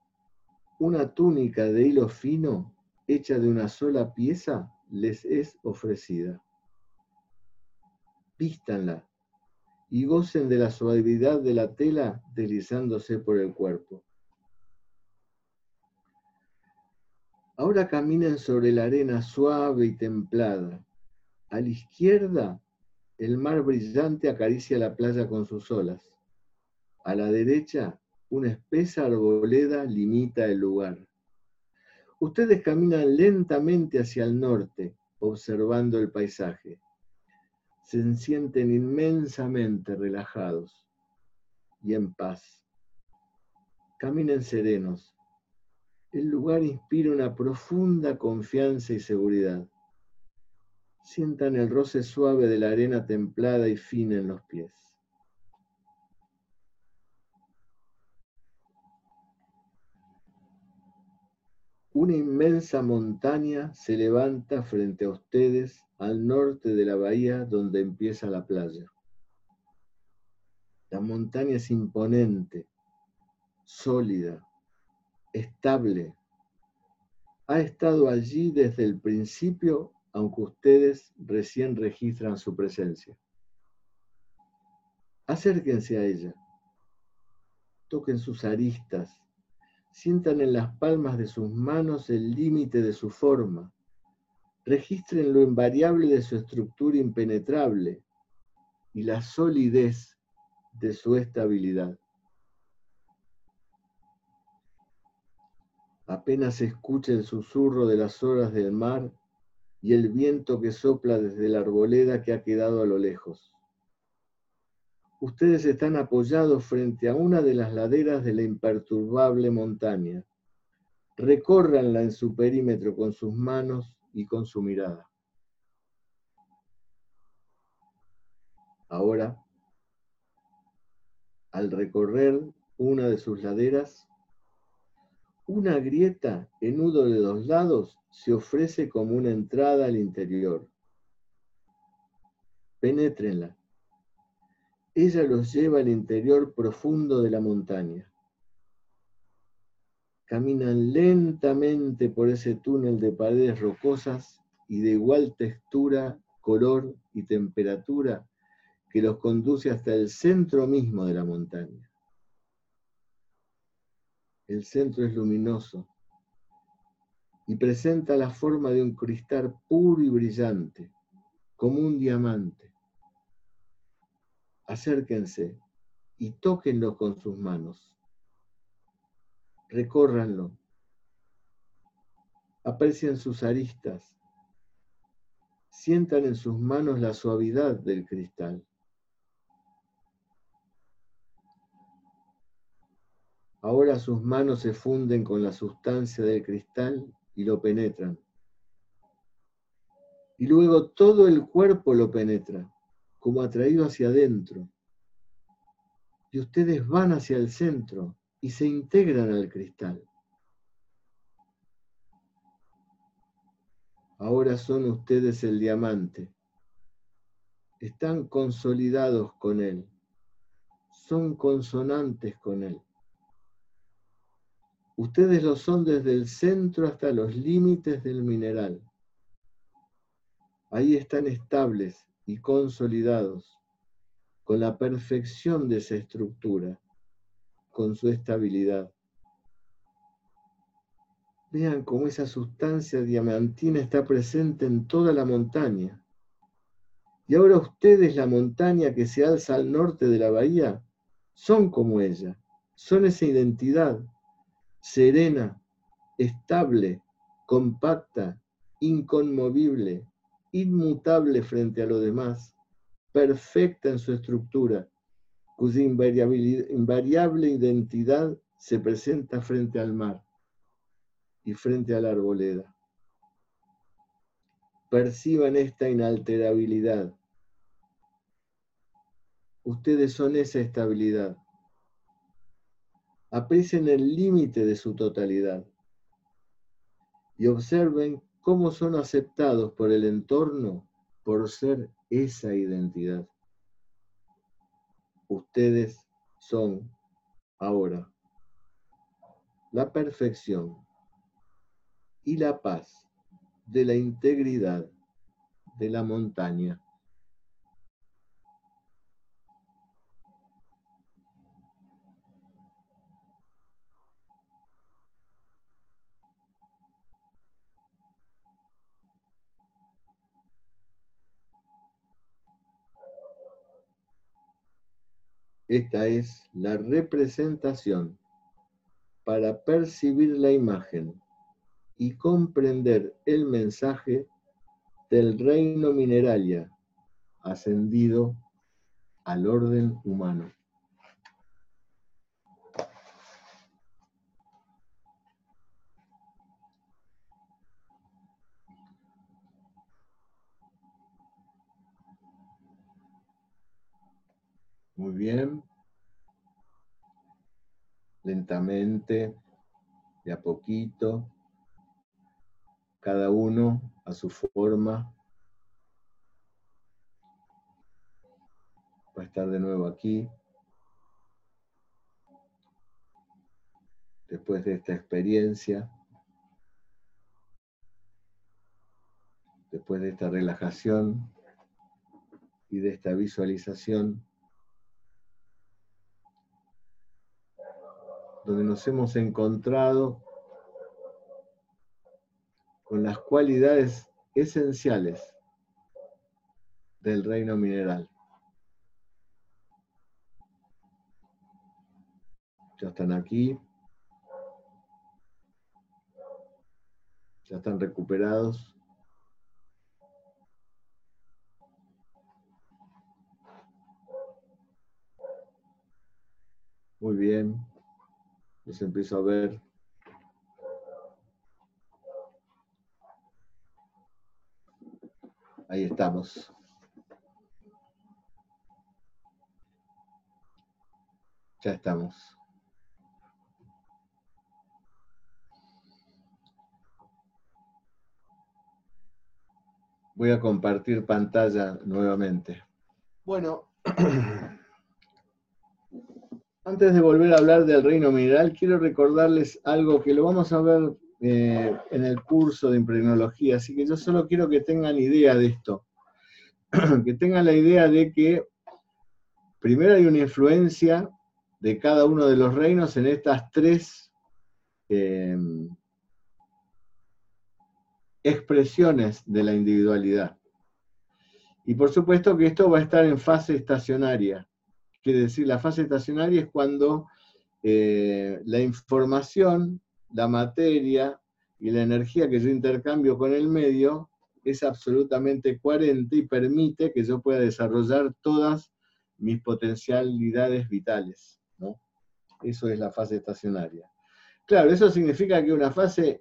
una túnica de hilo fino hecha de una sola pieza les es ofrecida. Vístanla y gocen de la suavidad de la tela deslizándose por el cuerpo. Ahora caminen sobre la arena suave y templada. A la izquierda, el mar brillante acaricia la playa con sus olas. A la derecha, una espesa arboleda limita el lugar. Ustedes caminan lentamente hacia el norte, observando el paisaje. Se sienten inmensamente relajados y en paz. Caminen serenos. El lugar inspira una profunda confianza y seguridad. Sientan el roce suave de la arena templada y fina en los pies. Una inmensa montaña se levanta frente a ustedes al norte de la bahía donde empieza la playa. La montaña es imponente, sólida, estable. Ha estado allí desde el principio, aunque ustedes recién registran su presencia. Acérquense a ella, toquen sus aristas, Sientan en las palmas de sus manos el límite de su forma. Registren lo invariable de su estructura impenetrable y la solidez de su estabilidad. Apenas escucha el susurro de las horas del mar y el viento que sopla desde la arboleda que ha quedado a lo lejos ustedes están apoyados frente a una de las laderas de la imperturbable montaña. Recórranla en su perímetro con sus manos y con su mirada. Ahora, al recorrer una de sus laderas, una grieta en uno de los lados se ofrece como una entrada al interior. Penétrenla ella los lleva al interior profundo de la montaña. Caminan lentamente por ese túnel de paredes rocosas y de igual textura, color y temperatura que los conduce hasta el centro mismo de la montaña. El centro es luminoso y presenta la forma de un cristal puro y brillante, como un diamante acérquense y tóquenlo con sus manos. Recórranlo. Aprecien sus aristas. Sientan en sus manos la suavidad del cristal. Ahora sus manos se funden con la sustancia del cristal y lo penetran. Y luego todo el cuerpo lo penetra como atraído hacia adentro. Y ustedes van hacia el centro y se integran al cristal. Ahora son ustedes el diamante. Están consolidados con él. Son consonantes con él. Ustedes lo son desde el centro hasta los límites del mineral. Ahí están estables, y consolidados, con la perfección de esa estructura, con su estabilidad. Vean cómo esa sustancia diamantina está presente en toda la montaña. Y ahora ustedes, la montaña que se alza al norte de la bahía, son como ella, son esa identidad serena, estable, compacta, inconmovible, inmutable frente a lo demás, perfecta en su estructura, cuya invariable identidad se presenta frente al mar y frente a la arboleda. Perciban esta inalterabilidad, ustedes son esa estabilidad. Aprecien el límite de su totalidad y observen cómo son aceptados por el entorno por ser esa identidad. Ustedes son ahora la perfección y la paz de la integridad de la montaña. Esta es la representación para percibir la imagen y comprender el mensaje del reino mineralia ascendido al orden humano. Muy bien. Lentamente, de a poquito, cada uno a su forma. Va a estar de nuevo aquí. Después de esta experiencia. Después de esta relajación y de esta visualización. Donde nos hemos encontrado con las cualidades esenciales del reino mineral. Ya están aquí. Ya están recuperados. Muy bien. Empiezo a ver. Ahí estamos. Ya estamos. Voy a compartir pantalla nuevamente. Bueno, Antes de volver a hablar del reino mineral, quiero recordarles algo que lo vamos a ver eh, en el curso de impregnología, así que yo solo quiero que tengan idea de esto, que tengan la idea de que primero hay una influencia de cada uno de los reinos en estas tres em, expresiones de la individualidad. Y por supuesto que esto va a estar en fase estacionaria. Quiere decir, la fase estacionaria es cuando eh, la información, la materia y la energía que yo intercambio con el medio es absolutamente coherente y permite que yo pueda desarrollar todas mis potencialidades vitales. Eso es la fase estacionaria. Claro, eso significa que una fase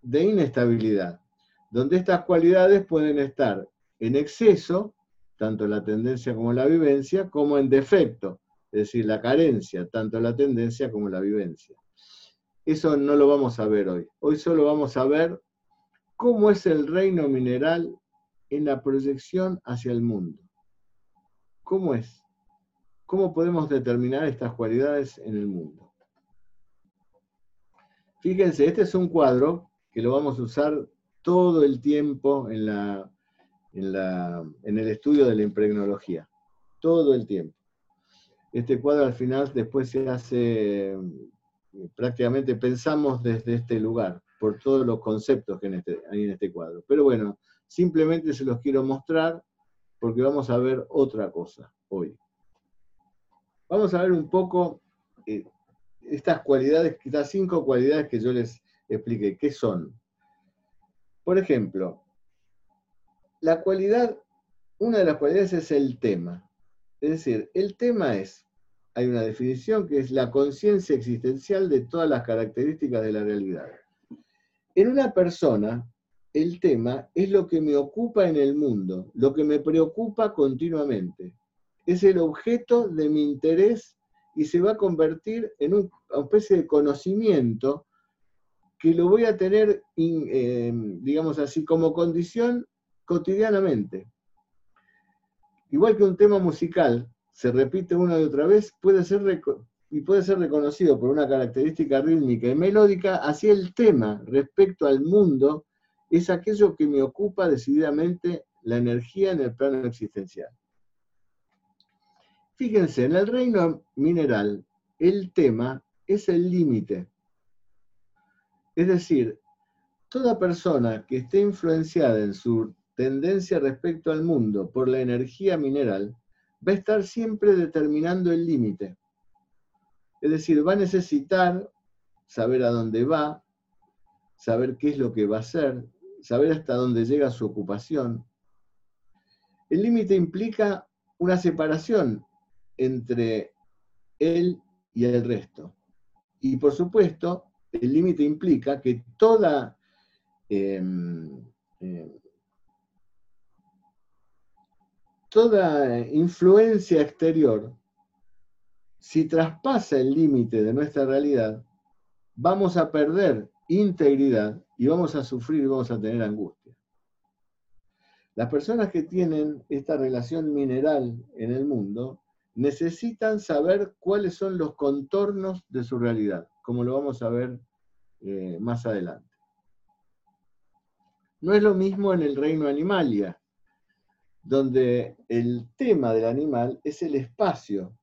de inestabilidad, donde estas cualidades pueden estar en exceso tanto la tendencia como la vivencia, como en defecto, es decir, la carencia, tanto la tendencia como la vivencia. Eso no lo vamos a ver hoy. Hoy solo vamos a ver cómo es el reino mineral en la proyección hacia el mundo. ¿Cómo es? ¿Cómo podemos determinar estas cualidades en el mundo? Fíjense, este es un cuadro que lo vamos a usar todo el tiempo en la en, el estudio de la impregnología, todo el tiempo. Este cuadro al final después se hace, prácticamente pensamos desde este lugar, por todos los conceptos que este, hay en este cuadro. Pero bueno, simplemente se los quiero mostrar porque vamos a ver otra cosa hoy. Vamos a ver un poco eh, estas cualidades, estas cinco cualidades que yo les expliqué, ¿qué son? Por ejemplo, la cualidad, una de las cualidades es el tema. Es decir, el tema es, hay una definición que es la conciencia existencial de todas las características de la realidad. En una persona, el tema es lo que me ocupa en el mundo, lo que me preocupa continuamente. es el objeto de mi interés y se va a convertir en una especie de conocimiento que lo voy a tener, eh, digamos así, como condición cotidianamente. Igual que un tema musical se repite una y otra vez, puede ser y puede ser reconocido por una característica rítmica y melódica, así el tema respecto al mundo es aquello que me ocupa decididamente la energía en el plano existencial. Fíjense, en el reino mineral, el tema es el límite. Es decir, toda persona que esté influenciada en su tendencia respecto al mundo por la energía mineral, va a estar siempre determinando el límite. Es decir, va a necesitar saber a dónde va, saber qué es lo que va a hacer, saber hasta dónde llega su ocupación. El límite implica una separación entre él y el resto. Y por supuesto, el límite implica que toda em, em, toda influencia exterior, si traspasa el límite de nuestra realidad, vamos a perder integridad y vamos a sufrir y vamos a tener angustia. Las personas que tienen esta relación mineral en el mundo necesitan saber cuáles son los contornos de su realidad, como lo vamos a ver eh, más adelante. No es lo mismo en el reino animalia, donde el tema del animal es el espacio,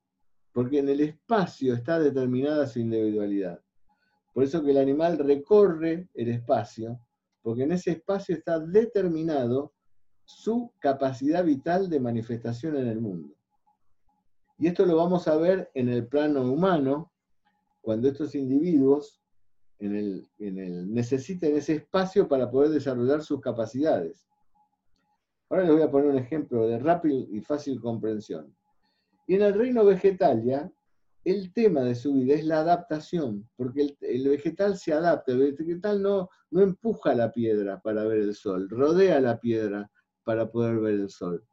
porque en el espacio está determinada su individualidad. Por eso que el animal recorre el espacio, porque en ese espacio está determinado su capacidad vital de manifestación en el mundo. Y esto lo vamos a ver en el plano humano, cuando estos individuos en el, necesiten ese espacio para poder desarrollar sus capacidades. Ahora les voy a poner un ejemplo de rápida y fácil comprensión. Y en el reino vegetal ya, el tema de su vida es la adaptación, porque el, vegetal se adapta, el vegetal no, no empuja la piedra para ver el sol, rodea la piedra para poder ver el sol.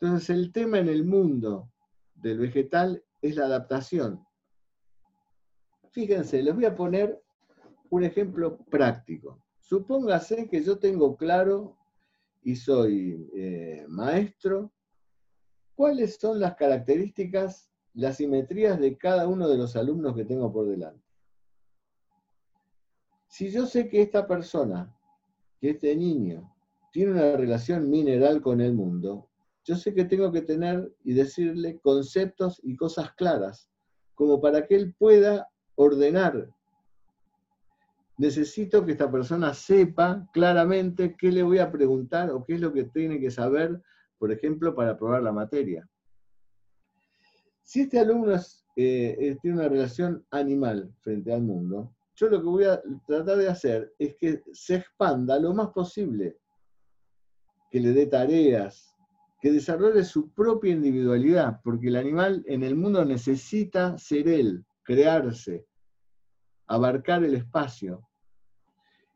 Entonces el tema en el mundo del vegetal es la adaptación. Fíjense, les voy a poner un ejemplo práctico. Supóngase que yo tengo claro y soy eh, maestro, ¿cuáles son las características, las simetrías de cada uno de los alumnos que tengo por delante? Si yo sé que esta persona, que este niño, tiene una relación mineral con el mundo, yo sé que tengo que tener y decirle conceptos y cosas claras, como para que él pueda ordenar necesito que esta persona sepa claramente qué le voy a preguntar o qué es lo que tiene que saber, por ejemplo, para aprobar la materia. Si este alumno eh, tiene una relación animal frente al mundo, yo lo que voy a tratar de hacer es que se expanda lo más posible, que le dé tareas, que desarrolle su propia individualidad, porque el animal en el mundo necesita ser él, crearse, abarcar el espacio.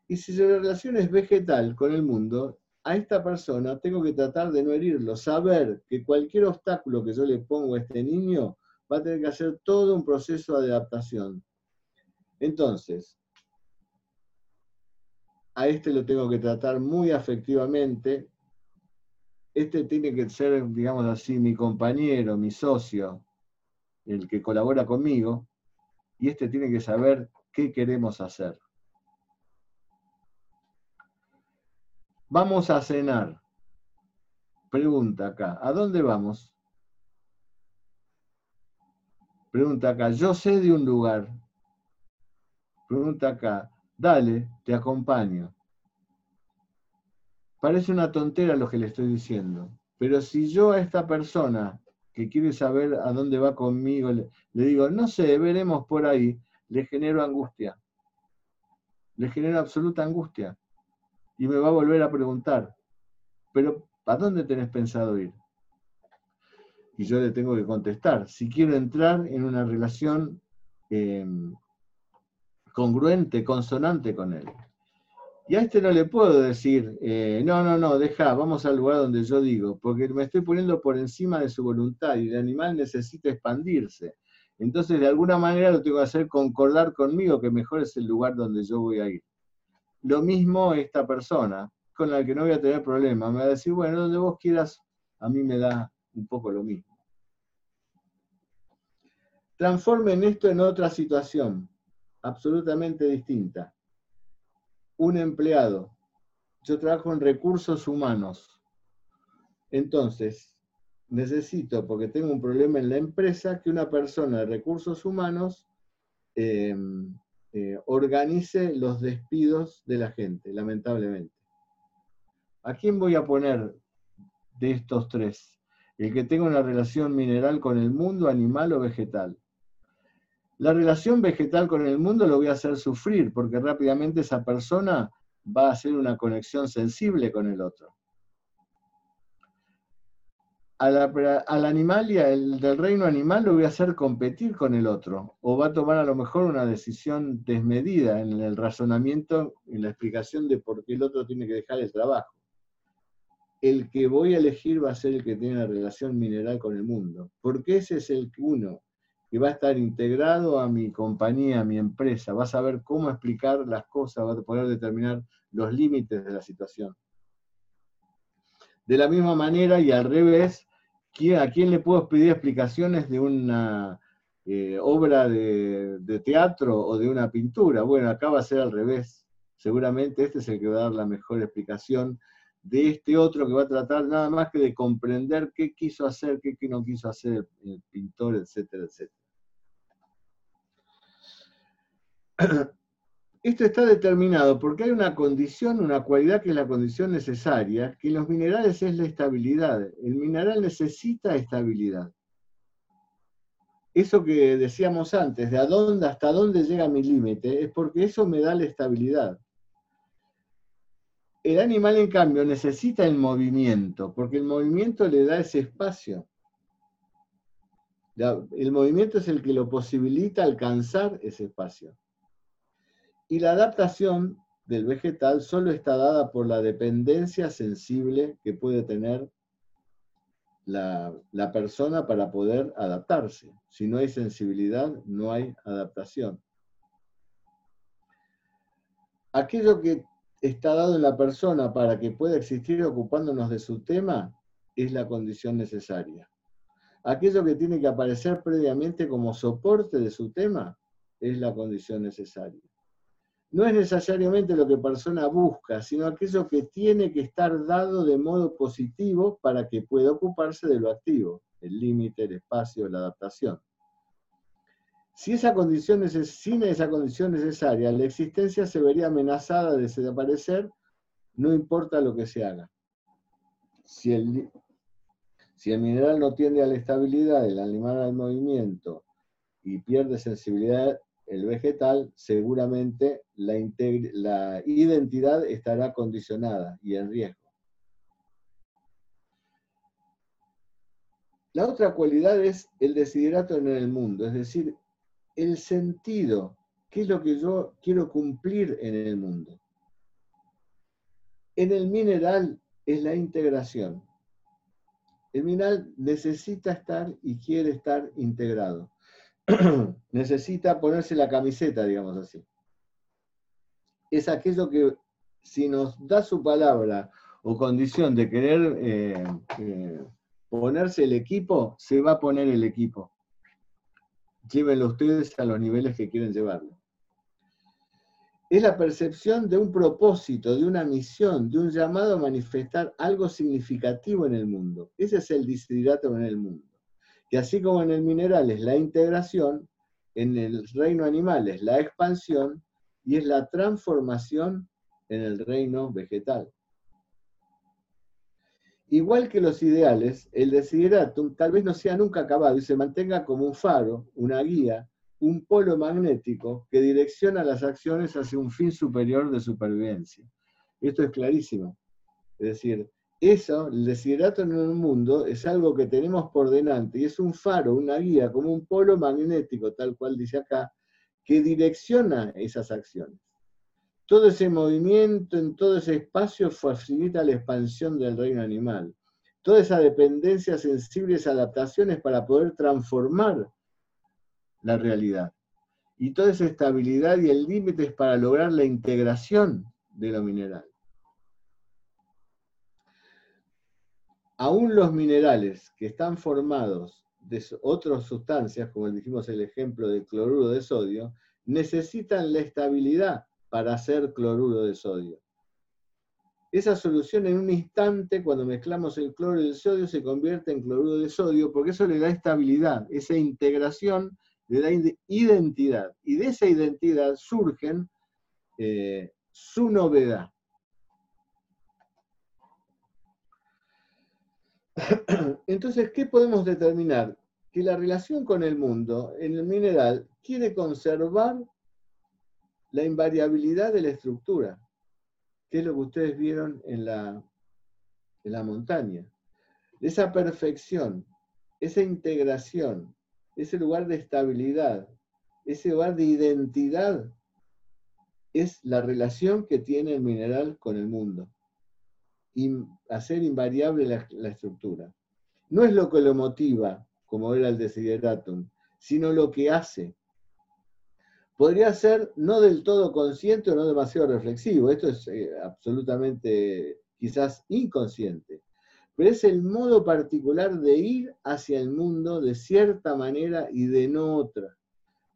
Y si su relación es vegetal con el mundo, a esta persona tengo que tratar de no herirlo, saber que cualquier obstáculo que yo le pongo a este niño va a tener que hacer todo un proceso de adaptación. Entonces, a este lo tengo que tratar muy afectivamente. Este tiene que ser, digamos así, mi compañero, mi socio, el que colabora conmigo, y este tiene que saber qué queremos hacer. Vamos a cenar. Pregunta acá, ¿a dónde vamos? Pregunta acá, yo sé de un lugar. Pregunta acá, dale, te acompaño. Parece una tontera lo que le estoy diciendo, pero si yo a esta persona que quiere saber a dónde va conmigo, le, digo, no sé, veremos por ahí, le genero angustia. Le genero absoluta angustia y me va a volver a preguntar, pero ¿a dónde tenés pensado ir? Y yo le tengo que contestar, si quiero entrar en una relación em, congruente, consonante con él. Y a este no le puedo decir, eh, no, no, no, deja, vamos al lugar donde yo digo, porque me estoy poniendo por encima de su voluntad y el animal necesita expandirse. Entonces, de alguna manera lo tengo que hacer concordar conmigo que mejor es el lugar donde yo voy a ir. Lo mismo esta persona, con la que no voy a tener problema, me va a decir, bueno, donde vos quieras, a mí me da un poco lo mismo. Transformen esto en otra situación, absolutamente distinta. Un empleado. Yo trabajo en recursos humanos. Entonces, necesito, porque tengo un problema en la empresa, que una persona de recursos humanos eh, eh, organice los despidos de la gente, lamentablemente. ¿A quién voy a poner de estos tres? El que tenga una relación mineral con el mundo, animal o vegetal. La relación vegetal con el mundo lo voy a hacer sufrir, porque rápidamente esa persona va a hacer una conexión sensible con el otro al animal y al del reino animal lo voy a hacer competir con el otro, o va a tomar a lo mejor una decisión desmedida en el razonamiento, en la explicación de por qué el otro tiene que dejar el trabajo. El que voy a elegir va a ser el que tiene la relación mineral con el mundo, porque ese es el uno que va a estar integrado a mi compañía, a mi empresa, va a saber cómo explicar las cosas, va a poder determinar los límites de la situación. De la misma manera y al revés, ¿a quién le puedo pedir explicaciones de una eh, obra de, teatro o de una pintura? Bueno, acá va a ser al revés. Seguramente este es el que va a dar la mejor explicación de este otro que va a tratar nada más que de comprender qué quiso hacer, qué, no quiso hacer el pintor, etcétera, etcétera. Esto está determinado porque hay una condición, una cualidad que es la condición necesaria, que en los minerales es la estabilidad. El mineral necesita estabilidad. Eso que decíamos antes, de dónde, hasta dónde llega mi límite, es porque eso me da la estabilidad. El animal, en cambio, necesita el movimiento, porque el movimiento le da ese espacio. El movimiento es el que lo posibilita alcanzar ese espacio. Y la adaptación del vegetal solo está dada por la dependencia sensible que puede tener la, persona para poder adaptarse. Si no hay sensibilidad, no hay adaptación. Aquello que está dado en la persona para que pueda existir ocupándonos de su tema es la condición necesaria. Aquello que tiene que aparecer previamente como soporte de su tema es la condición necesaria no es necesariamente lo que persona busca, sino aquello que tiene que estar dado de modo positivo para que pueda ocuparse de lo activo, el límite, el espacio, la adaptación. Si esa condición es, sin esa condición necesaria, la existencia se vería amenazada de desaparecer, no importa lo que se haga. Si el, si el mineral no tiende a la estabilidad, el animal al movimiento y pierde sensibilidad el vegetal, seguramente la, identidad estará condicionada y en riesgo. La otra cualidad es el desiderato en el mundo, es decir, el sentido, qué es lo que yo quiero cumplir en el mundo. En el mineral es la integración. El mineral necesita estar y quiere estar integrado. necesita ponerse la camiseta, digamos así. Es aquello que si nos da su palabra o condición de querer eh, eh, ponerse el equipo, se va a poner el equipo. Llévenlo ustedes a los niveles que quieren llevarlo. Es la percepción de un propósito, de una misión, de un llamado a manifestar algo significativo en el mundo. Ese es el disiderato en el mundo que así como en el mineral es la integración, en el reino animal es la expansión y es la transformación en el reino vegetal. Igual que los ideales, el desideratum tal vez no sea nunca acabado y se mantenga como un faro, una guía, un polo magnético que direcciona las acciones hacia un fin superior de supervivencia. Esto es clarísimo. Es decir, eso, el desiderato en el mundo, es algo que tenemos por delante y es un faro, una guía, como un polo magnético, tal cual dice acá, que direcciona esas acciones. todo ese movimiento en todo ese espacio facilita la expansión del reino animal. Toda esa dependencia, sensibles adaptaciones para poder transformar la realidad. Y toda esa estabilidad y el límite es para lograr la integración de lo mineral. Aún los minerales que están formados de otras sustancias, como dijimos el ejemplo del cloruro de sodio, necesitan la estabilidad para hacer cloruro de sodio. Esa solución en un instante, cuando mezclamos el cloro y el sodio, se convierte en cloruro de sodio, porque eso le da estabilidad, esa integración le da identidad. Y de esa identidad surgen eh, su novedad. Entonces, ¿qué podemos determinar? Que la relación con el mundo, en el mineral, quiere conservar la invariabilidad de la estructura, que es lo que ustedes vieron en la, en la montaña. Esa perfección, esa integración, ese lugar de estabilidad, ese lugar de identidad, es la relación que tiene el mineral con el mundo. Y hacer invariable la, la estructura. No es lo que lo motiva, como era el desideratum, sino lo que hace podría ser no del todo consciente o no demasiado reflexivo. Esto es eh, absolutamente quizás inconsciente. Pero es el modo particular de ir hacia el mundo de cierta manera y de no otra,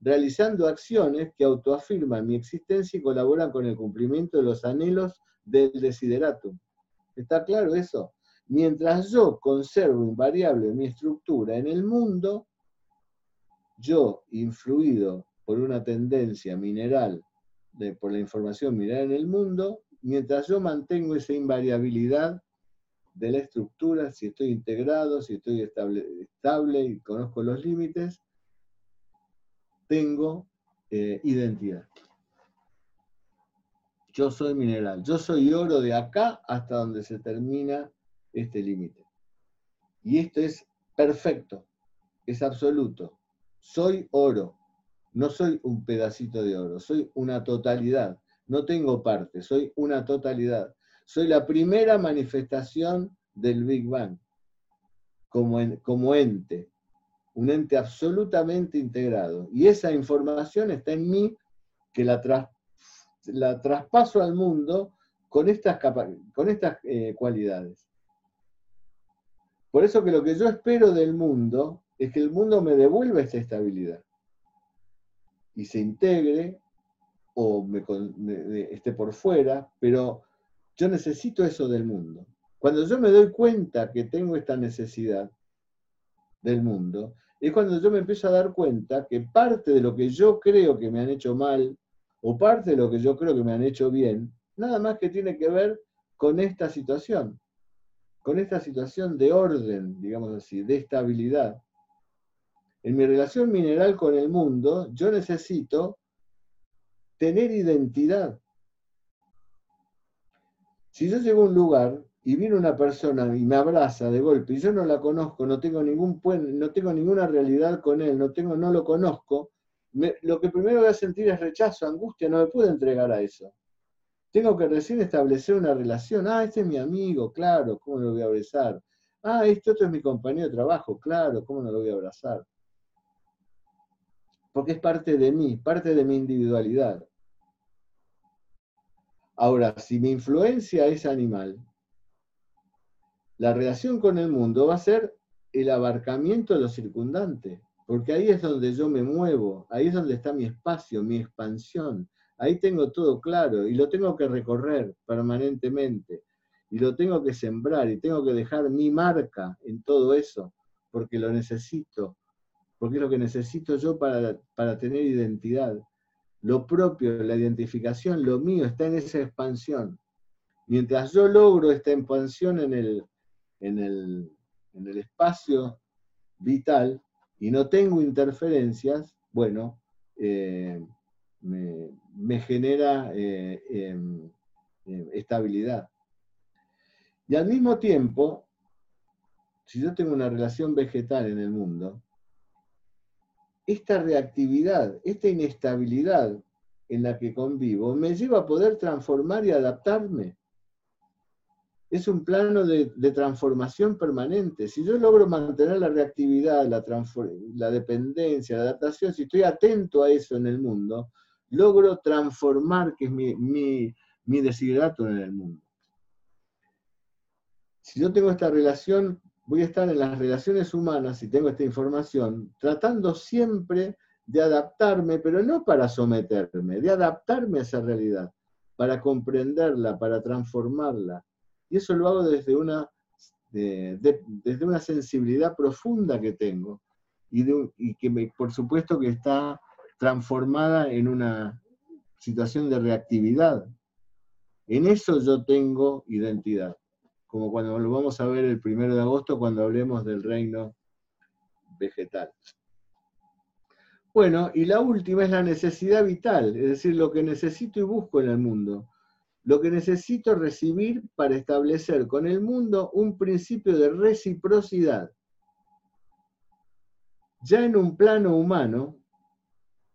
realizando acciones que autoafirman mi existencia y colaboran con el cumplimiento de los anhelos del desideratum. ¿Está claro eso? Mientras yo conservo invariable mi estructura en el mundo, yo, influido por una tendencia mineral, de, por la información mineral en el mundo, mientras yo mantengo esa invariabilidad de la estructura, si estoy integrado, si estoy estable, estable y conozco los límites, tengo eh, identidad. Yo soy mineral, yo soy oro de acá hasta donde se termina este límite. Y esto es perfecto, es absoluto. Soy oro, no soy un pedacito de oro, soy una totalidad. No tengo parte, soy una totalidad. Soy la primera manifestación del Big Bang como, como ente, un ente absolutamente integrado. Y esa información está en mí que la, la traspaso al mundo con estas, con estas eh, cualidades. Por eso que lo que yo espero del mundo es que el mundo me devuelva esa estabilidad y se integre o me, esté por fuera, pero yo necesito eso del mundo. Cuando yo me doy cuenta que tengo esta necesidad del mundo, es cuando yo me empiezo a dar cuenta que parte de lo que yo creo que me han hecho mal, o parte de lo que yo creo que me han hecho bien, nada más que tiene que ver con esta situación, con esta situación de orden, digamos así, de estabilidad. En mi relación mineral con el mundo, yo necesito tener identidad. Si yo llego a un lugar y viene una persona y me abraza de golpe y yo no la conozco, no tengo, ningún, no tengo ninguna realidad con él, no, tengo, no lo conozco, lo que primero voy a sentir es rechazo, angustia, no me puedo entregar a eso. Tengo que recién establecer una relación. Ah, este es mi amigo, claro, ¿cómo lo voy a abrazar? Ah, este otro es mi compañero de trabajo, claro, ¿cómo no lo voy a abrazar? porque es parte de mí, parte de mi individualidad. Ahora, si mi influencia es animal, la relación con el mundo va a ser el abarcamiento de lo circundante, porque ahí es donde yo me muevo, ahí es donde está mi espacio, mi expansión, ahí tengo todo claro y lo tengo que recorrer permanentemente y lo tengo que sembrar y tengo que dejar mi marca en todo eso, porque lo necesito, porque es lo que necesito yo para, tener identidad. Lo propio, la identificación, lo mío está en esa expansión. Mientras yo logro esta expansión en el, en el, espacio vital y no tengo interferencias, bueno, eh, me, genera eh, em, em, estabilidad. Y al mismo tiempo, si yo tengo una relación vegetal en el mundo, esta reactividad, esta inestabilidad en la que convivo me lleva a poder transformar y adaptarme. Es un plano de, transformación permanente. Si yo logro mantener la reactividad, la, dependencia, la adaptación, si estoy atento a eso en el mundo, logro transformar, que es mi, mi, en el mundo. Si yo tengo esta relación, voy a estar en las relaciones humanas, si tengo esta información, tratando siempre de adaptarme, pero no para someterme, de adaptarme a esa realidad, para comprenderla, para transformarla. Y eso lo hago desde una, desde una sensibilidad profunda que tengo y, que por supuesto que está transformada en una situación de reactividad. En eso yo tengo identidad, como cuando lo vamos a ver el primero de agosto cuando hablemos del reino vegetal. Bueno, y la última es la necesidad vital, es decir, lo que necesito y busco en el mundo. Lo que necesito recibir para establecer con el mundo un principio de reciprocidad. Ya en un plano humano,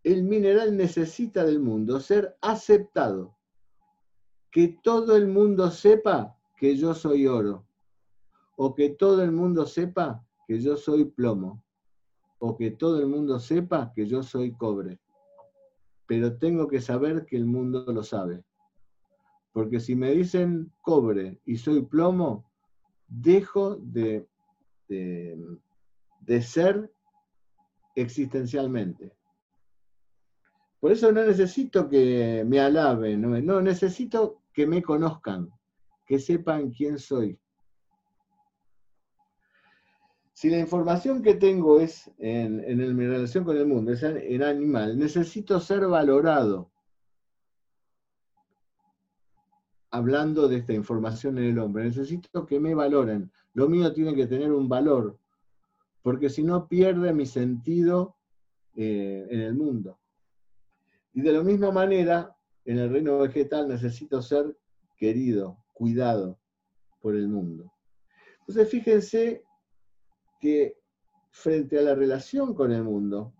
el mineral necesita del mundo ser aceptado. Que todo el mundo sepa que yo soy oro. O que todo el mundo sepa que yo soy plomo o que todo el mundo sepa que yo soy cobre. Pero tengo que saber que el mundo lo sabe. Porque si me dicen cobre y soy plomo, dejo de, de, ser existencialmente. Por eso no necesito que me alaben, no, necesito que me conozcan, que sepan quién soy. Si la información que tengo es en, mi relación con el mundo, es en animal, necesito ser valorado. Hablando de esta información en el hombre, necesito que me valoren. Lo mío tiene que tener un valor, porque si no pierde mi sentido eh, en el mundo. Y de la misma manera, en el reino vegetal necesito ser querido, cuidado por el mundo. Entonces, fíjense que frente a la relación con el mundo,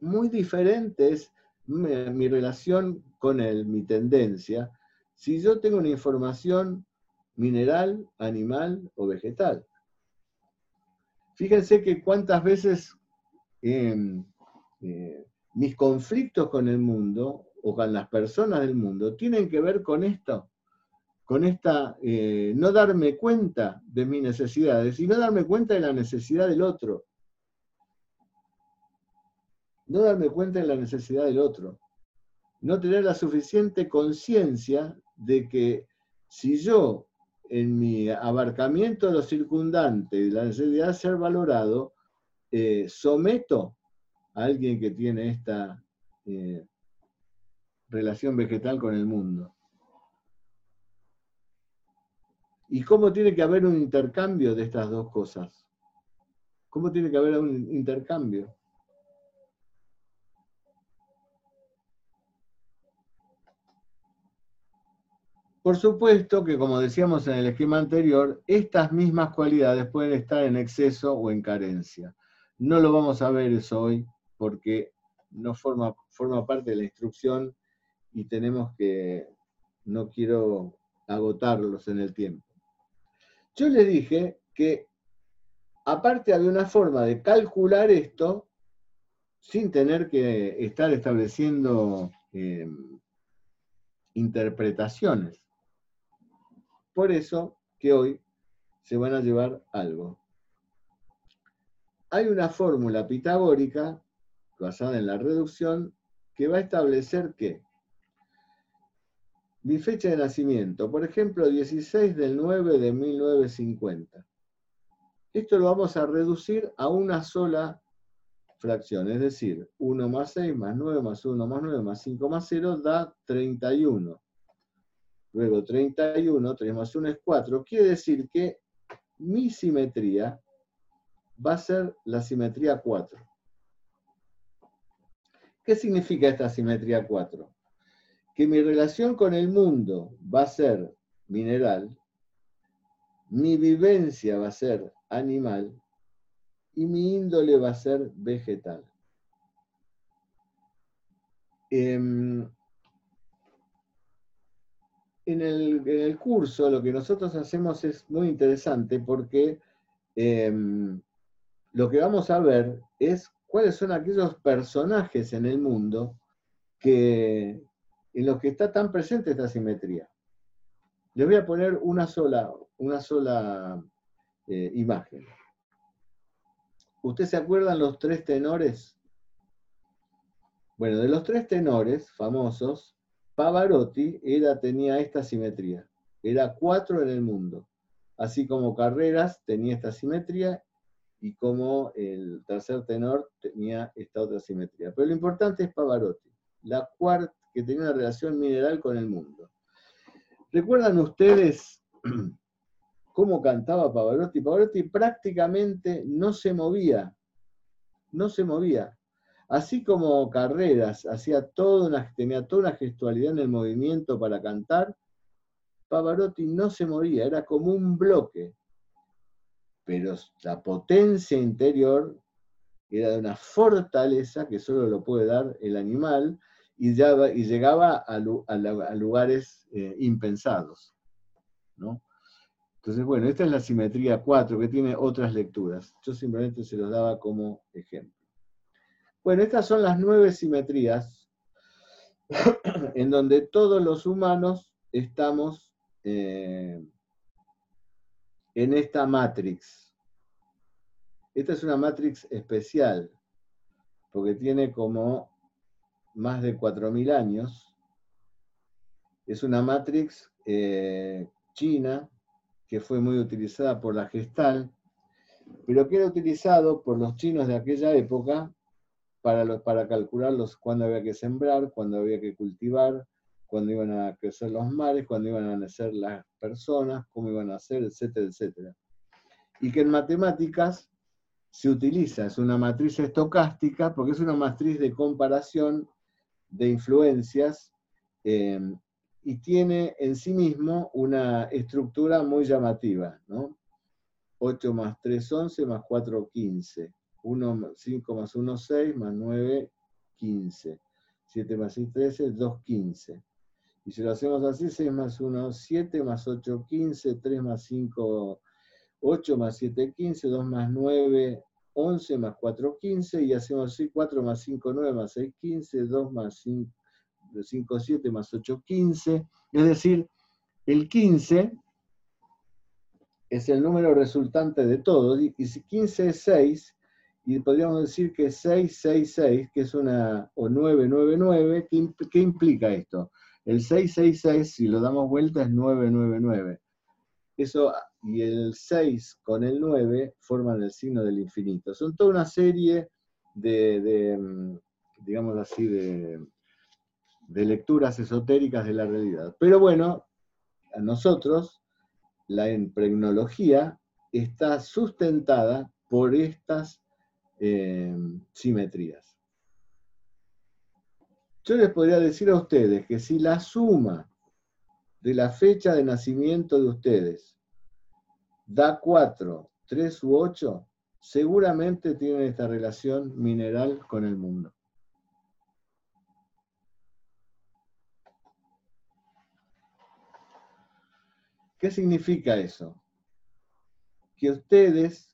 muy diferente es mi, relación con él, mi tendencia, si yo tengo una información mineral, animal o vegetal. Fíjense que cuántas veces em, eh, mis conflictos con el mundo o con las personas del mundo tienen que ver con esto, con esta, eh, no darme cuenta de mis necesidades y no darme cuenta de la necesidad del otro. No darme cuenta de la necesidad del otro. No tener la suficiente conciencia de que si yo en mi abarcamiento de lo circundante y la necesidad de ser valorado, eh, someto a alguien que tiene esta eh, relación vegetal con el mundo. ¿Y cómo tiene que haber un intercambio de estas dos cosas? ¿Cómo tiene que haber un intercambio? Por supuesto que, como decíamos en el esquema anterior, estas mismas cualidades pueden estar en exceso o en carencia. No lo vamos a ver eso hoy porque no forma, parte de la instrucción y tenemos que, no quiero agotarlos en el tiempo. Yo le dije que aparte había una forma de calcular esto sin tener que estar estableciendo em, interpretaciones. Por eso que hoy se van a llevar algo. Hay una fórmula pitagórica basada en la reducción que va a establecer que mi fecha de nacimiento, por ejemplo, 16 del 9 de 1950. Esto lo vamos a reducir a una sola fracción, es decir, 1 más 6 más 9 más 1 más 9 más 5 más 0 da 31. Luego 31, 3 más 1 es 4. Quiere decir que mi simetría va a ser la simetría 4. ¿Qué significa esta simetría 4? que mi relación con el mundo va a ser mineral, mi vivencia va a ser animal y mi índole va a ser vegetal. em, en, el, curso lo que nosotros hacemos es muy interesante porque em, lo que vamos a ver es cuáles son aquellos personajes en el mundo que, en los que está tan presente esta simetría. Les voy a poner una sola, una sola eh, imagen. ¿Ustedes se acuerdan los tres tenores? Bueno, de los tres tenores famosos, Pavarotti era, tenía esta simetría. Era cuatro en el mundo. Así como Carreras tenía esta simetría y como el tercer tenor tenía esta otra simetría. Pero lo importante es Pavarotti, la cuarta que tenía una relación mineral con el mundo. ¿Recuerdan ustedes cómo cantaba Pavarotti? Pavarotti prácticamente no se movía, no se movía. Así como Carreras hacía toda una, tenía toda una gestualidad en el movimiento para cantar, Pavarotti no se movía, era como un bloque. Pero la potencia interior era de una fortaleza que solo lo puede dar el animal y, ya, y llegaba a, lugares eh, impensados. ¿no? Entonces, bueno, esta es la simetría 4 que tiene otras lecturas. Yo simplemente se los daba como ejemplo. Bueno, estas son las nueve simetrías en donde todos los humanos estamos eh, en esta matrix. Esta es una matrix especial, porque tiene como más de 4.000 años. Es una matrix eh, china que fue muy utilizada por la gestal, pero que era utilizado por los chinos de aquella época para, para calcular los, cuándo había que sembrar, cuándo había que cultivar, cuándo iban a crecer los mares, cuándo iban a nacer las personas, cómo iban a nacer, etcétera, etcétera. Y que en matemáticas se utiliza, es una matriz estocástica, porque es una matriz de comparación de influencias eh, y tiene en sí mismo una estructura muy llamativa, ¿no? 8 más 3, 11, más 4, 15. 1, 5 más 1, 6, más 9, 15. 7 más 6, 13, 2, 15. Y si lo hacemos así, 6 más 1, 7, más 8, 15, 3 más 5, 8 más 7, 15, 2 más 9, 11 más 4, 15, y hacemos así, 4 más 5, 9 más 6, 15, 2 más 5, 5, 7 más 8, 15. Es decir, el 15 es el número resultante de todo, y si 15 es 6, y podríamos decir que 666, que es una, o 999, ¿qué, ¿qué implica esto? El 666, si lo damos vuelta, es 999. Eso y el 6 con el 9 forman el signo del infinito. Son toda una serie de, mm, digamos así, de, de lecturas esotéricas de la realidad. Pero bueno, a nosotros la impregnología está sustentada por estas eh, simetrías. Yo les podría decir a ustedes que si la suma de la fecha de nacimiento de ustedes da 4, 3 u 8, seguramente tienen esta relación mineral con el mundo. ¿Qué significa eso? Que ustedes,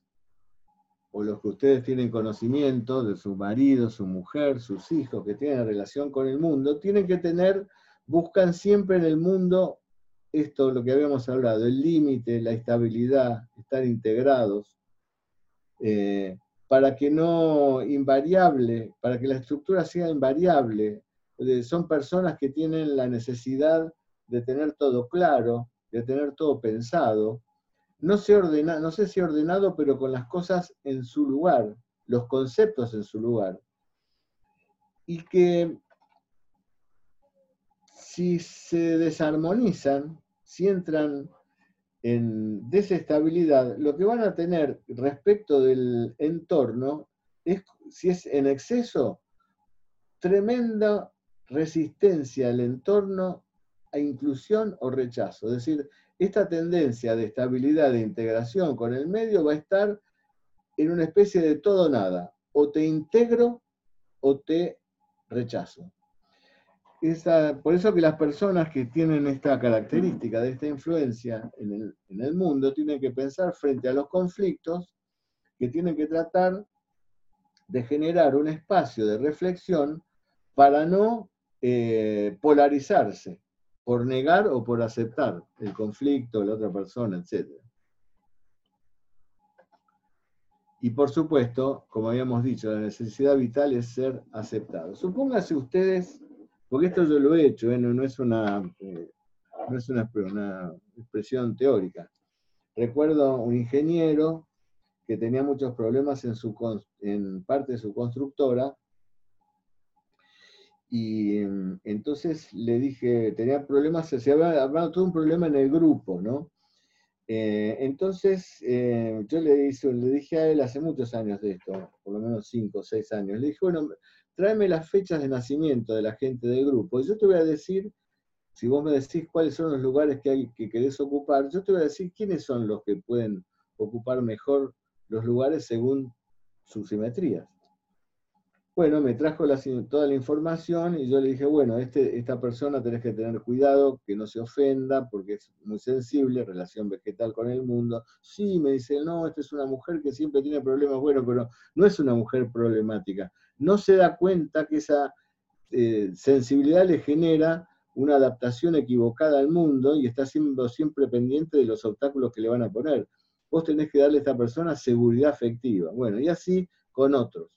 o los que ustedes tienen conocimiento de su marido, su mujer, sus hijos, que tienen relación con el mundo, tienen que tener, buscan siempre en el mundo esto, lo que habíamos hablado, el límite, la estabilidad, estar integrados, eh, para que no invariable, para que la estructura sea invariable. Eh, son personas que tienen la necesidad de tener todo claro, de tener todo pensado. No sé, ordena, no sé si ordenado, pero con las cosas en su lugar, los conceptos en su lugar. Y que si se desarmonizan, si entran en desestabilidad, lo que van a tener respecto del entorno es, si es en exceso, tremenda resistencia al entorno a inclusión o rechazo. Es decir, esta tendencia de estabilidad, de integración con el medio va a estar en una especie de todo nada. O te integro o te rechazo. por eso que las personas que tienen esta característica de esta influencia en el, mundo tienen que pensar frente a los conflictos que tienen que tratar de generar un espacio de reflexión para no eh, polarizarse por negar o por aceptar el conflicto la otra persona, etc. Y por supuesto, como habíamos dicho, la necesidad vital es ser aceptado. Supóngase ustedes porque esto yo lo he hecho, ¿eh? no, es, una, eh, es una, expresión teórica. Recuerdo un ingeniero que tenía muchos problemas en, su, en parte de su constructora, y mm, entonces le dije, tenía problemas, se había hablado todo un problema en el grupo, ¿no? Eh, entonces yo le, le dije a él hace muchos años de esto, por lo menos cinco o seis años, le dije, bueno, tráeme las fechas de nacimiento de la gente del grupo. Y yo te voy a decir, si vos me decís cuáles son los lugares que, hay, que querés ocupar, yo te voy a decir quiénes son los que pueden ocupar mejor los lugares según sus simetrías. Bueno, me trajo toda la información y yo le dije, bueno, este, esta persona tenés que tener cuidado, que no se ofenda, porque es muy sensible, relación vegetal con el mundo. Sí, me dice, no, esta es una mujer que siempre tiene problemas, bueno, pero no es una mujer problemática no se da cuenta que esa eh, sensibilidad le genera una adaptación equivocada al mundo y está siendo siempre pendiente de los obstáculos que le van a poner. Vos tenés que darle a esta persona seguridad afectiva. Bueno, y así con otros.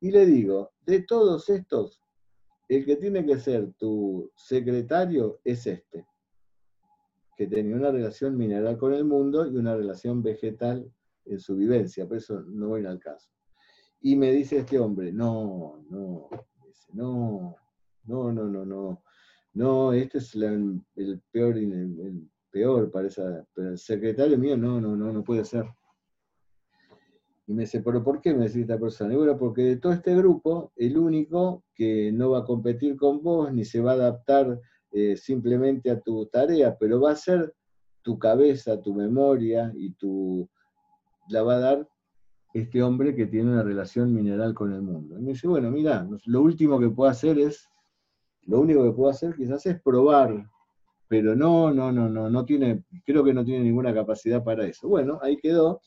Y le digo, de todos estos, el que tiene que ser tu secretario es este, que tenía una relación mineral con el mundo y una relación vegetal en su vivencia, por eso no voy al caso. Y me dice este hombre, no, no, no, no, no, no, no, no, este es el peor, el, peor para esa, pero el secretario mío, no, no, no, no puede ser. Y me dice, ¿pero por qué me dice esta persona? Y bueno, porque de todo este grupo, el único que no va a competir con vos, ni se va a adaptar eh, simplemente a tu tarea, pero va a ser tu cabeza, tu memoria y tu, la va a dar este hombre que tiene una relación mineral con el mundo. Y me dice, bueno, mira, lo último que puedo hacer es, lo único que puedo hacer quizás es probar, pero no, no, no, no, no tiene, creo que no tiene ninguna capacidad para eso. Bueno, ahí quedó.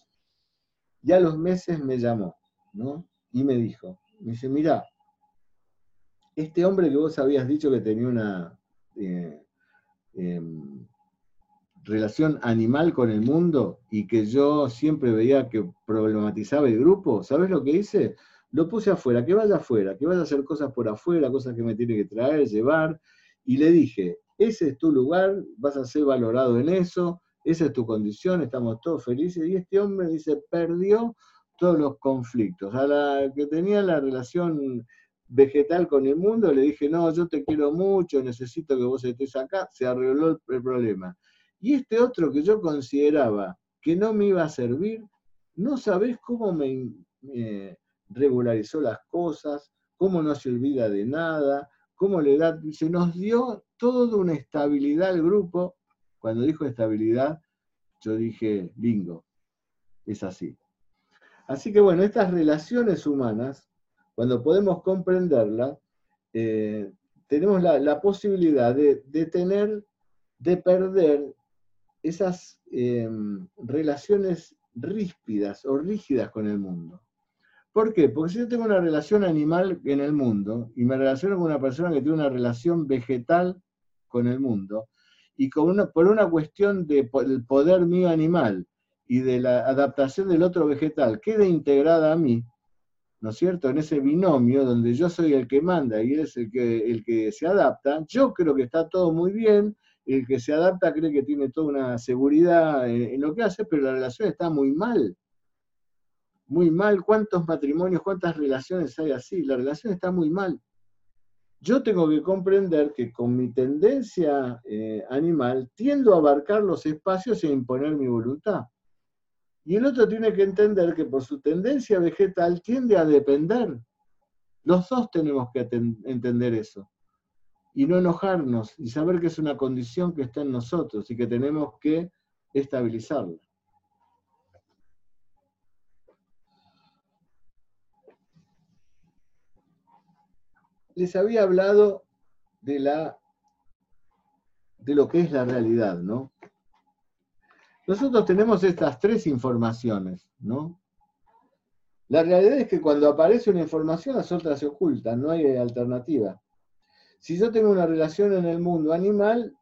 Ya a los meses me llamó, ¿no? Y me dijo, me dice, mira, este hombre que vos habías dicho que tenía una eh, em, relación animal con el mundo y que yo siempre veía que problematizaba el grupo, ¿sabes lo que hice? Lo puse afuera, que vaya afuera, que vaya a hacer cosas por afuera, cosas que me tiene que traer, llevar, y le dije, ese es tu lugar, vas a ser valorado en eso, esa es tu condición, estamos todos felices, y este hombre dice, perdió todos los conflictos. A la que tenía la relación vegetal con el mundo, le dije, no, yo te quiero mucho, necesito que vos estés acá, se arregló el problema. Y este otro que yo consideraba que no me iba a servir, no sabés cómo me, regularizó las cosas, cómo no se olvida de nada, cómo le da, se nos dio toda una estabilidad al grupo. Cuando dijo estabilidad, yo dije, bingo, es así. Así que bueno, estas relaciones humanas, cuando podemos comprenderlas, eh, tenemos la, posibilidad de, de, tener, de perder esas em, relaciones ríspidas o rígidas con el mundo. ¿Por qué? Porque si yo tengo una relación animal en el mundo y me relaciono con una persona que tiene una relación vegetal con el mundo, y con por una cuestión del poder mío animal y de la adaptación del otro vegetal queda integrada a mí, ¿no es cierto? En ese binomio donde yo soy el que manda y es el que, el que se adapta, yo creo que está todo muy bien, el que se adapta cree que tiene toda una seguridad en, lo que hace, pero la relación está muy mal. Muy mal. ¿Cuántos matrimonios, cuántas relaciones hay así? La relación está muy mal. Yo tengo que comprender que con mi tendencia eh, animal tiendo a abarcar los espacios e imponer mi voluntad. Y el otro tiene que entender que por su tendencia vegetal tiende a depender. Los dos tenemos que entender eso y no enojarnos y saber que es una condición que está en nosotros y que tenemos que estabilizarla. Les había hablado de, la, de lo que es la realidad, ¿no? Nosotros tenemos estas tres informaciones, ¿no? La realidad es que cuando aparece una información, las otras se ocultan, no hay alternativa. Si yo tengo una relación en el mundo animal,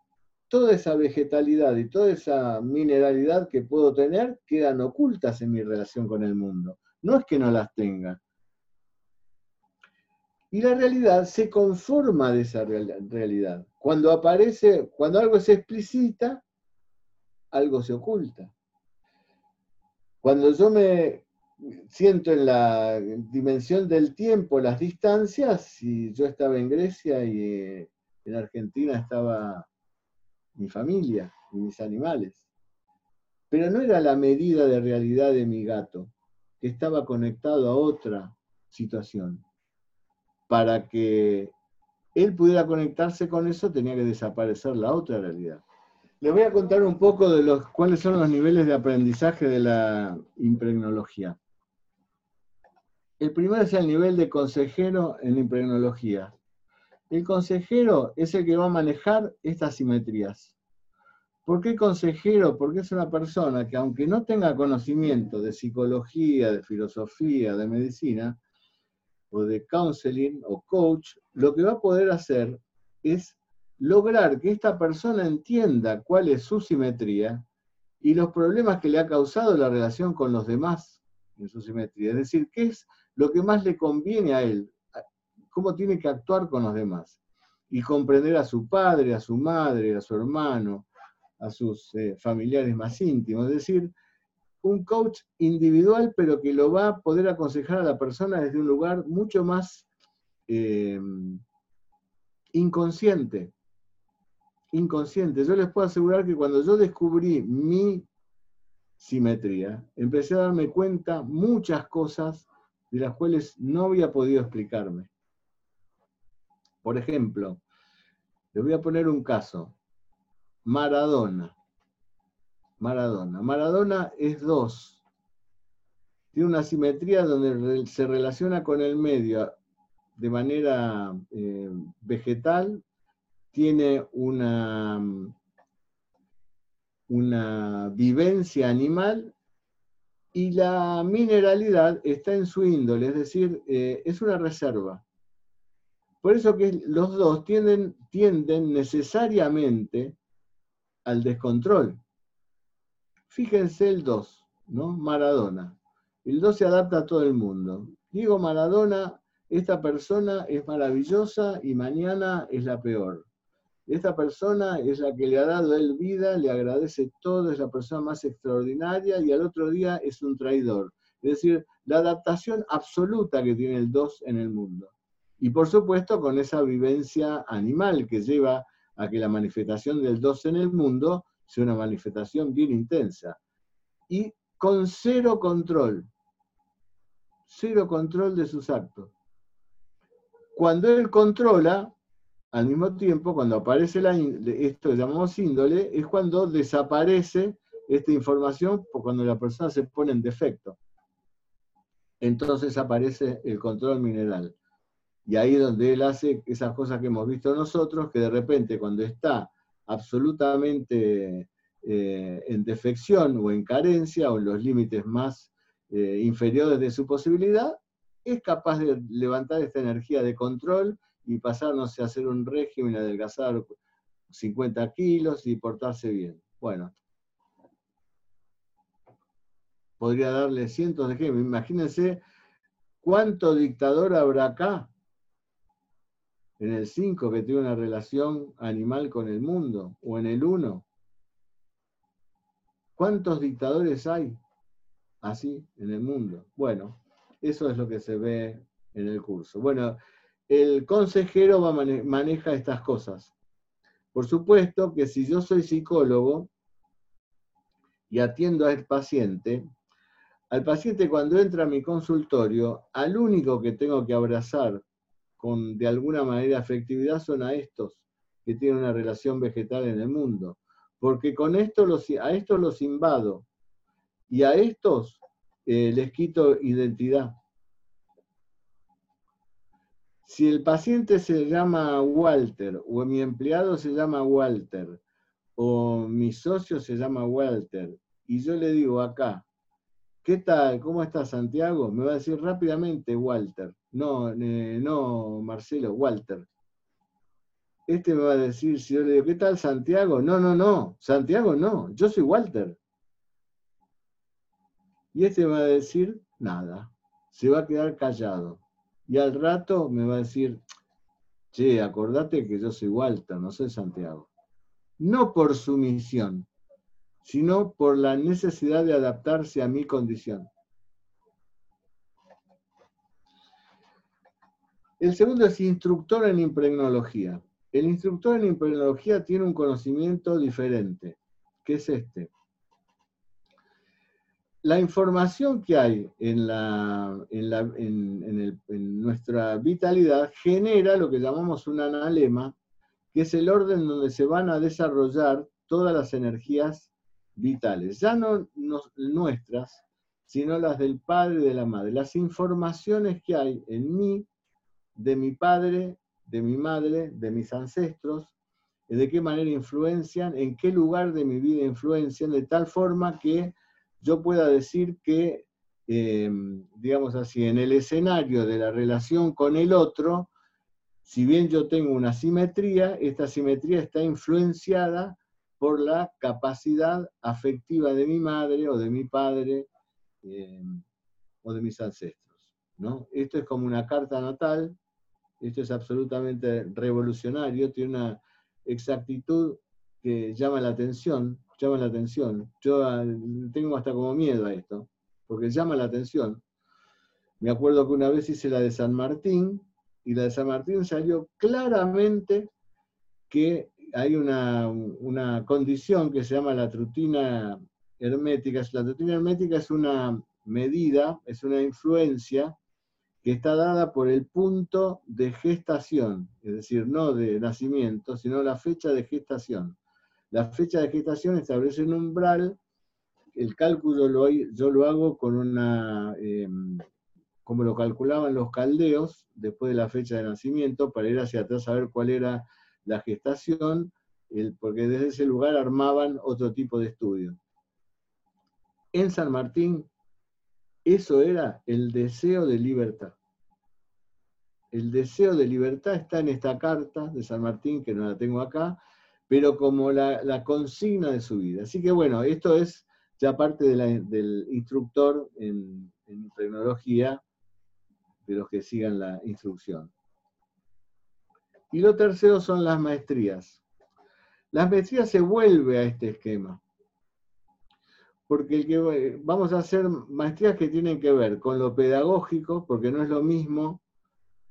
toda esa vegetalidad y toda esa mineralidad que puedo tener quedan ocultas en mi relación con el mundo. No es que no las tenga. Y la realidad se conforma de esa realidad. Cuando aparece, cuando algo se explicita, algo se oculta. Cuando yo me siento en la dimensión del tiempo, las distancias, si yo estaba en Grecia y eh, en Argentina estaba mi familia y mis animales. Pero no era la medida de realidad de mi gato, que estaba conectado a otra situación. Para que él pudiera conectarse con eso tenía que desaparecer la otra realidad. Les voy a contar un poco de los, cuáles son los niveles de aprendizaje de la impregnología. El primero es el nivel de consejero en impregnología. El consejero es el que va a manejar estas simetrías. ¿Por qué consejero? Porque es una persona que aunque no tenga conocimiento de psicología, de filosofía, de medicina, o de counseling o coach, lo que va a poder hacer es lograr que esta persona entienda cuál es su simetría y los problemas que le ha causado la relación con los demás en su simetría. Es decir, qué es lo que más le conviene a él, cómo tiene que actuar con los demás. Y comprender a su padre, a su madre, a su hermano, a sus eh, familiares más íntimos. Es decir, un coach individual, pero que lo va a poder aconsejar a la persona desde un lugar mucho más eh, inconsciente. Inconsciente. Yo les puedo asegurar que cuando yo descubrí mi simetría, empecé a darme cuenta muchas cosas de las cuales no había podido explicarme. Por ejemplo, les voy a poner un caso. Maradona. Maradona. Maradona es dos. Tiene una simetría donde se relaciona con el medio de manera eh, vegetal, tiene una, vivencia animal y la mineralidad está en su índole, es decir, eh, es una reserva. Por eso que los dos tienden, tienden necesariamente al descontrol. Fíjense el 2, ¿no? Maradona. El 2 se adapta a todo el mundo. Digo Maradona, esta persona es maravillosa y mañana es la peor. Esta persona es la que le ha dado él vida, le agradece todo, es la persona más extraordinaria y al otro día es un traidor. Es decir, la adaptación absoluta que tiene el 2 en el mundo. Y por supuesto con esa vivencia animal que lleva a que la manifestación del 2 en el mundo sea una manifestación bien intensa. Y con cero control, cero control de sus actos. Cuando él controla, al mismo tiempo, cuando aparece la, esto que llamamos índole, es cuando desaparece esta información cuando la persona se pone en defecto. Entonces aparece el control mineral. Y ahí es donde él hace esas cosas que hemos visto nosotros, que de repente cuando está absolutamente eh, en defección o en carencia o en los límites más eh, inferiores de su posibilidad, es capaz de levantar esta energía de control y pasarnos a hacer un régimen, adelgazar 50 kilos y portarse bien. Bueno, podría darle cientos de ejemplos. Imagínense cuánto dictador habrá acá en el 5 que tiene una relación animal con el mundo, o en el 1. ¿Cuántos dictadores hay así en el mundo? Bueno, eso es lo que se ve en el curso. Bueno, el consejero maneja estas cosas. Por supuesto que si yo soy psicólogo y atiendo al paciente, al paciente cuando entra a mi consultorio, al único que tengo que abrazar con de alguna manera afectividad son a estos que tienen una relación vegetal en el mundo. Porque con esto a estos los invado y a estos eh, les quito identidad. Si el paciente se llama Walter, o mi empleado se llama Walter, o mi socio se llama Walter, y yo le digo acá, ¿qué tal? ¿Cómo está Santiago? Me va a decir rápidamente Walter. No, no, Marcelo, Walter. Este me va a decir, si yo le digo, ¿qué tal Santiago? No, no, no, Santiago no, yo soy Walter. Y este me va a decir, nada, se va a quedar callado. Y al rato me va a decir, che, acordate que yo soy Walter, no soy Santiago. No por su misión, sino por la necesidad de adaptarse a mi condición. El segundo es instructor en impregnología. El instructor en impregnología tiene un conocimiento diferente, que es este. La información que hay en, en nuestra vitalidad genera lo que llamamos un analema, que es el orden donde se van a desarrollar todas las energías vitales, ya no nuestras, sino las del padre y de la madre. Las informaciones que hay en mí, de mi padre, de mi madre, de mis ancestros, de qué manera influencian, en qué lugar de mi vida influencian, de tal forma que yo pueda decir que, em, digamos así, en el escenario de la relación con el otro, si bien yo tengo una simetría, esta simetría está influenciada por la capacidad afectiva de mi madre o de mi padre eh, o de mis ancestros. ¿no? Esto es como una carta natal, esto es absolutamente revolucionario, tiene una exactitud que llama la atención, llama la atención. Yo ah, tengo hasta como miedo a esto, porque llama la atención. Me acuerdo que una vez hice la de San Martín, y la de San Martín salió claramente que hay una, condición que se llama la trutina hermética. La trutina hermética es una medida, es una influencia que está dada por el punto de gestación, es decir, no de nacimiento, sino la fecha de gestación. La fecha de gestación establece un umbral, el cálculo lo, yo lo hago con una, em, como lo calculaban los caldeos, después de la fecha de nacimiento, para ir hacia atrás a ver cuál era la gestación, porque desde ese lugar armaban otro tipo de estudio. En San Martín, eso era el deseo de libertad. El deseo de libertad está en esta carta de San Martín, que no la tengo acá, pero como la, consigna de su vida. Así que bueno, esto es ya parte del instructor en, tecnología, de los que sigan la instrucción. Y lo tercero son las maestrías. Las maestrías se vuelve a este esquema. Porque el que, vamos a hacer maestrías que tienen que ver con lo pedagógico, porque no es lo mismo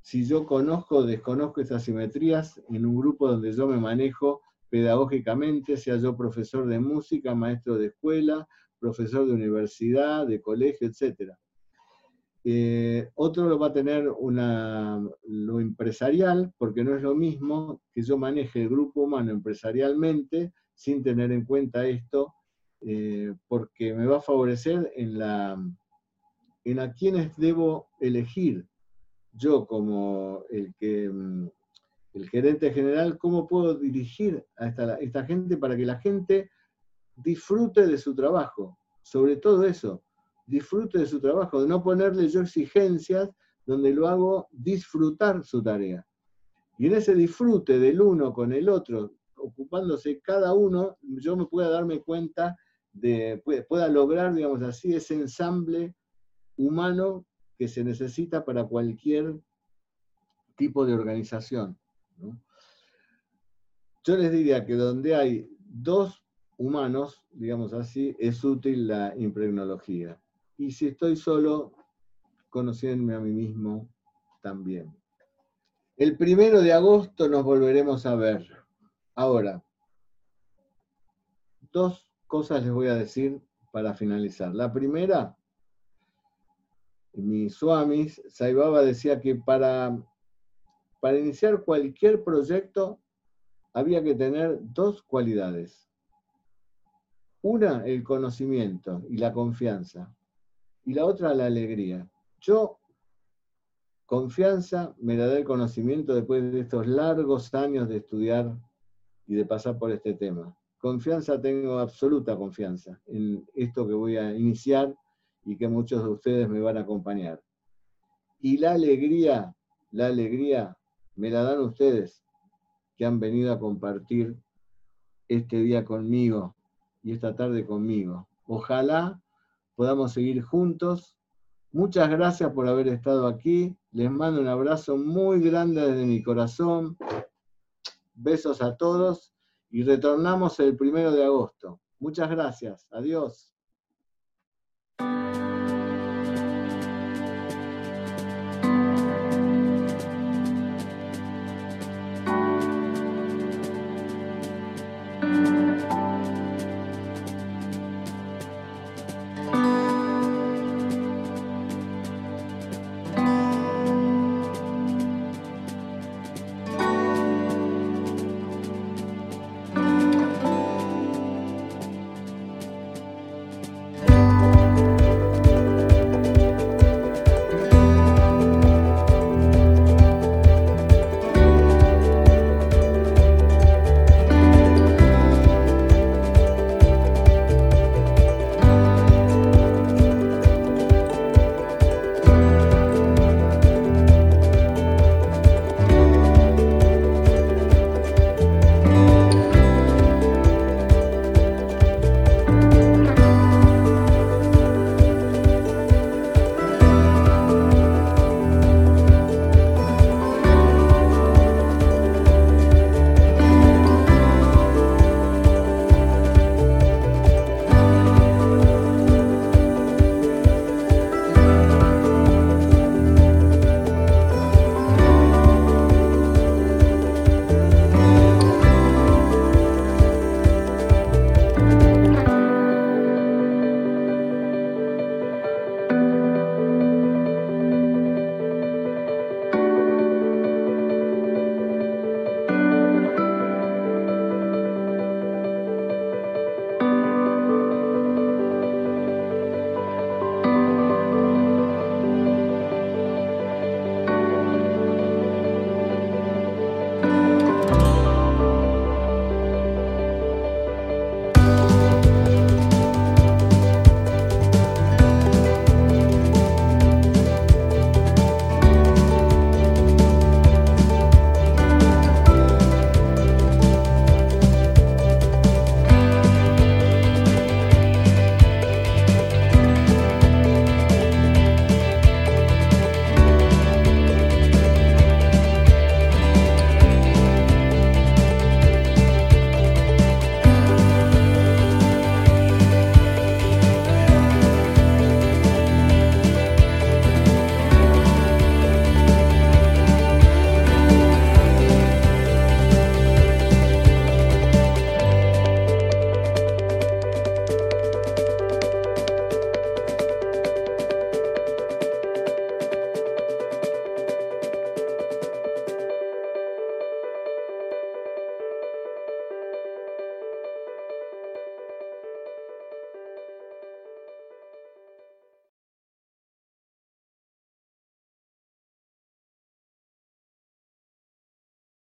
si yo conozco o desconozco esas simetrías en un grupo donde yo me manejo pedagógicamente, sea yo profesor de música, maestro de escuela, profesor de universidad, de colegio, etcétera. Eh, otro lo va a tener una, lo empresarial, porque no es lo mismo que yo maneje el grupo humano empresarialmente sin tener en cuenta esto, eh, porque me va a favorecer en, la, en a quienes debo elegir. Yo como el, que, mm, el gerente general, ¿cómo puedo dirigir a esta, esta gente para que la gente disfrute de su trabajo? Sobre todo eso, disfrute de su trabajo, de no ponerle yo exigencias donde lo hago disfrutar su tarea. Y en ese disfrute del uno con el otro, ocupándose cada uno, yo me pueda darme cuenta de, pueda lograr, digamos así, ese ensamble humano que se necesita para cualquier tipo de organización. Yo les diría que donde hay dos humanos, digamos así, es útil la impregnología y si estoy solo, conociéndome a mí mismo también. El primero de agosto nos volveremos a ver. Ahora, dos cosas les voy a decir para finalizar. La primera, mi Swamis, Saibaba decía que para, para iniciar cualquier proyecto había que tener dos cualidades. Una, el conocimiento y la confianza y la otra la alegría. Yo Confianza me la da el conocimiento después de estos largos años de estudiar y de pasar por este tema. Confianza, tengo absoluta confianza en esto que voy a iniciar y que muchos de ustedes me van a acompañar. Y la alegría, la alegría me la dan ustedes que han venido a compartir este día conmigo y esta tarde conmigo. Ojalá podamos seguir juntos. Muchas gracias por haber estado aquí. Les mando un abrazo muy grande desde mi corazón. Besos a todos y retornamos el primero de agosto. Muchas gracias. Adiós.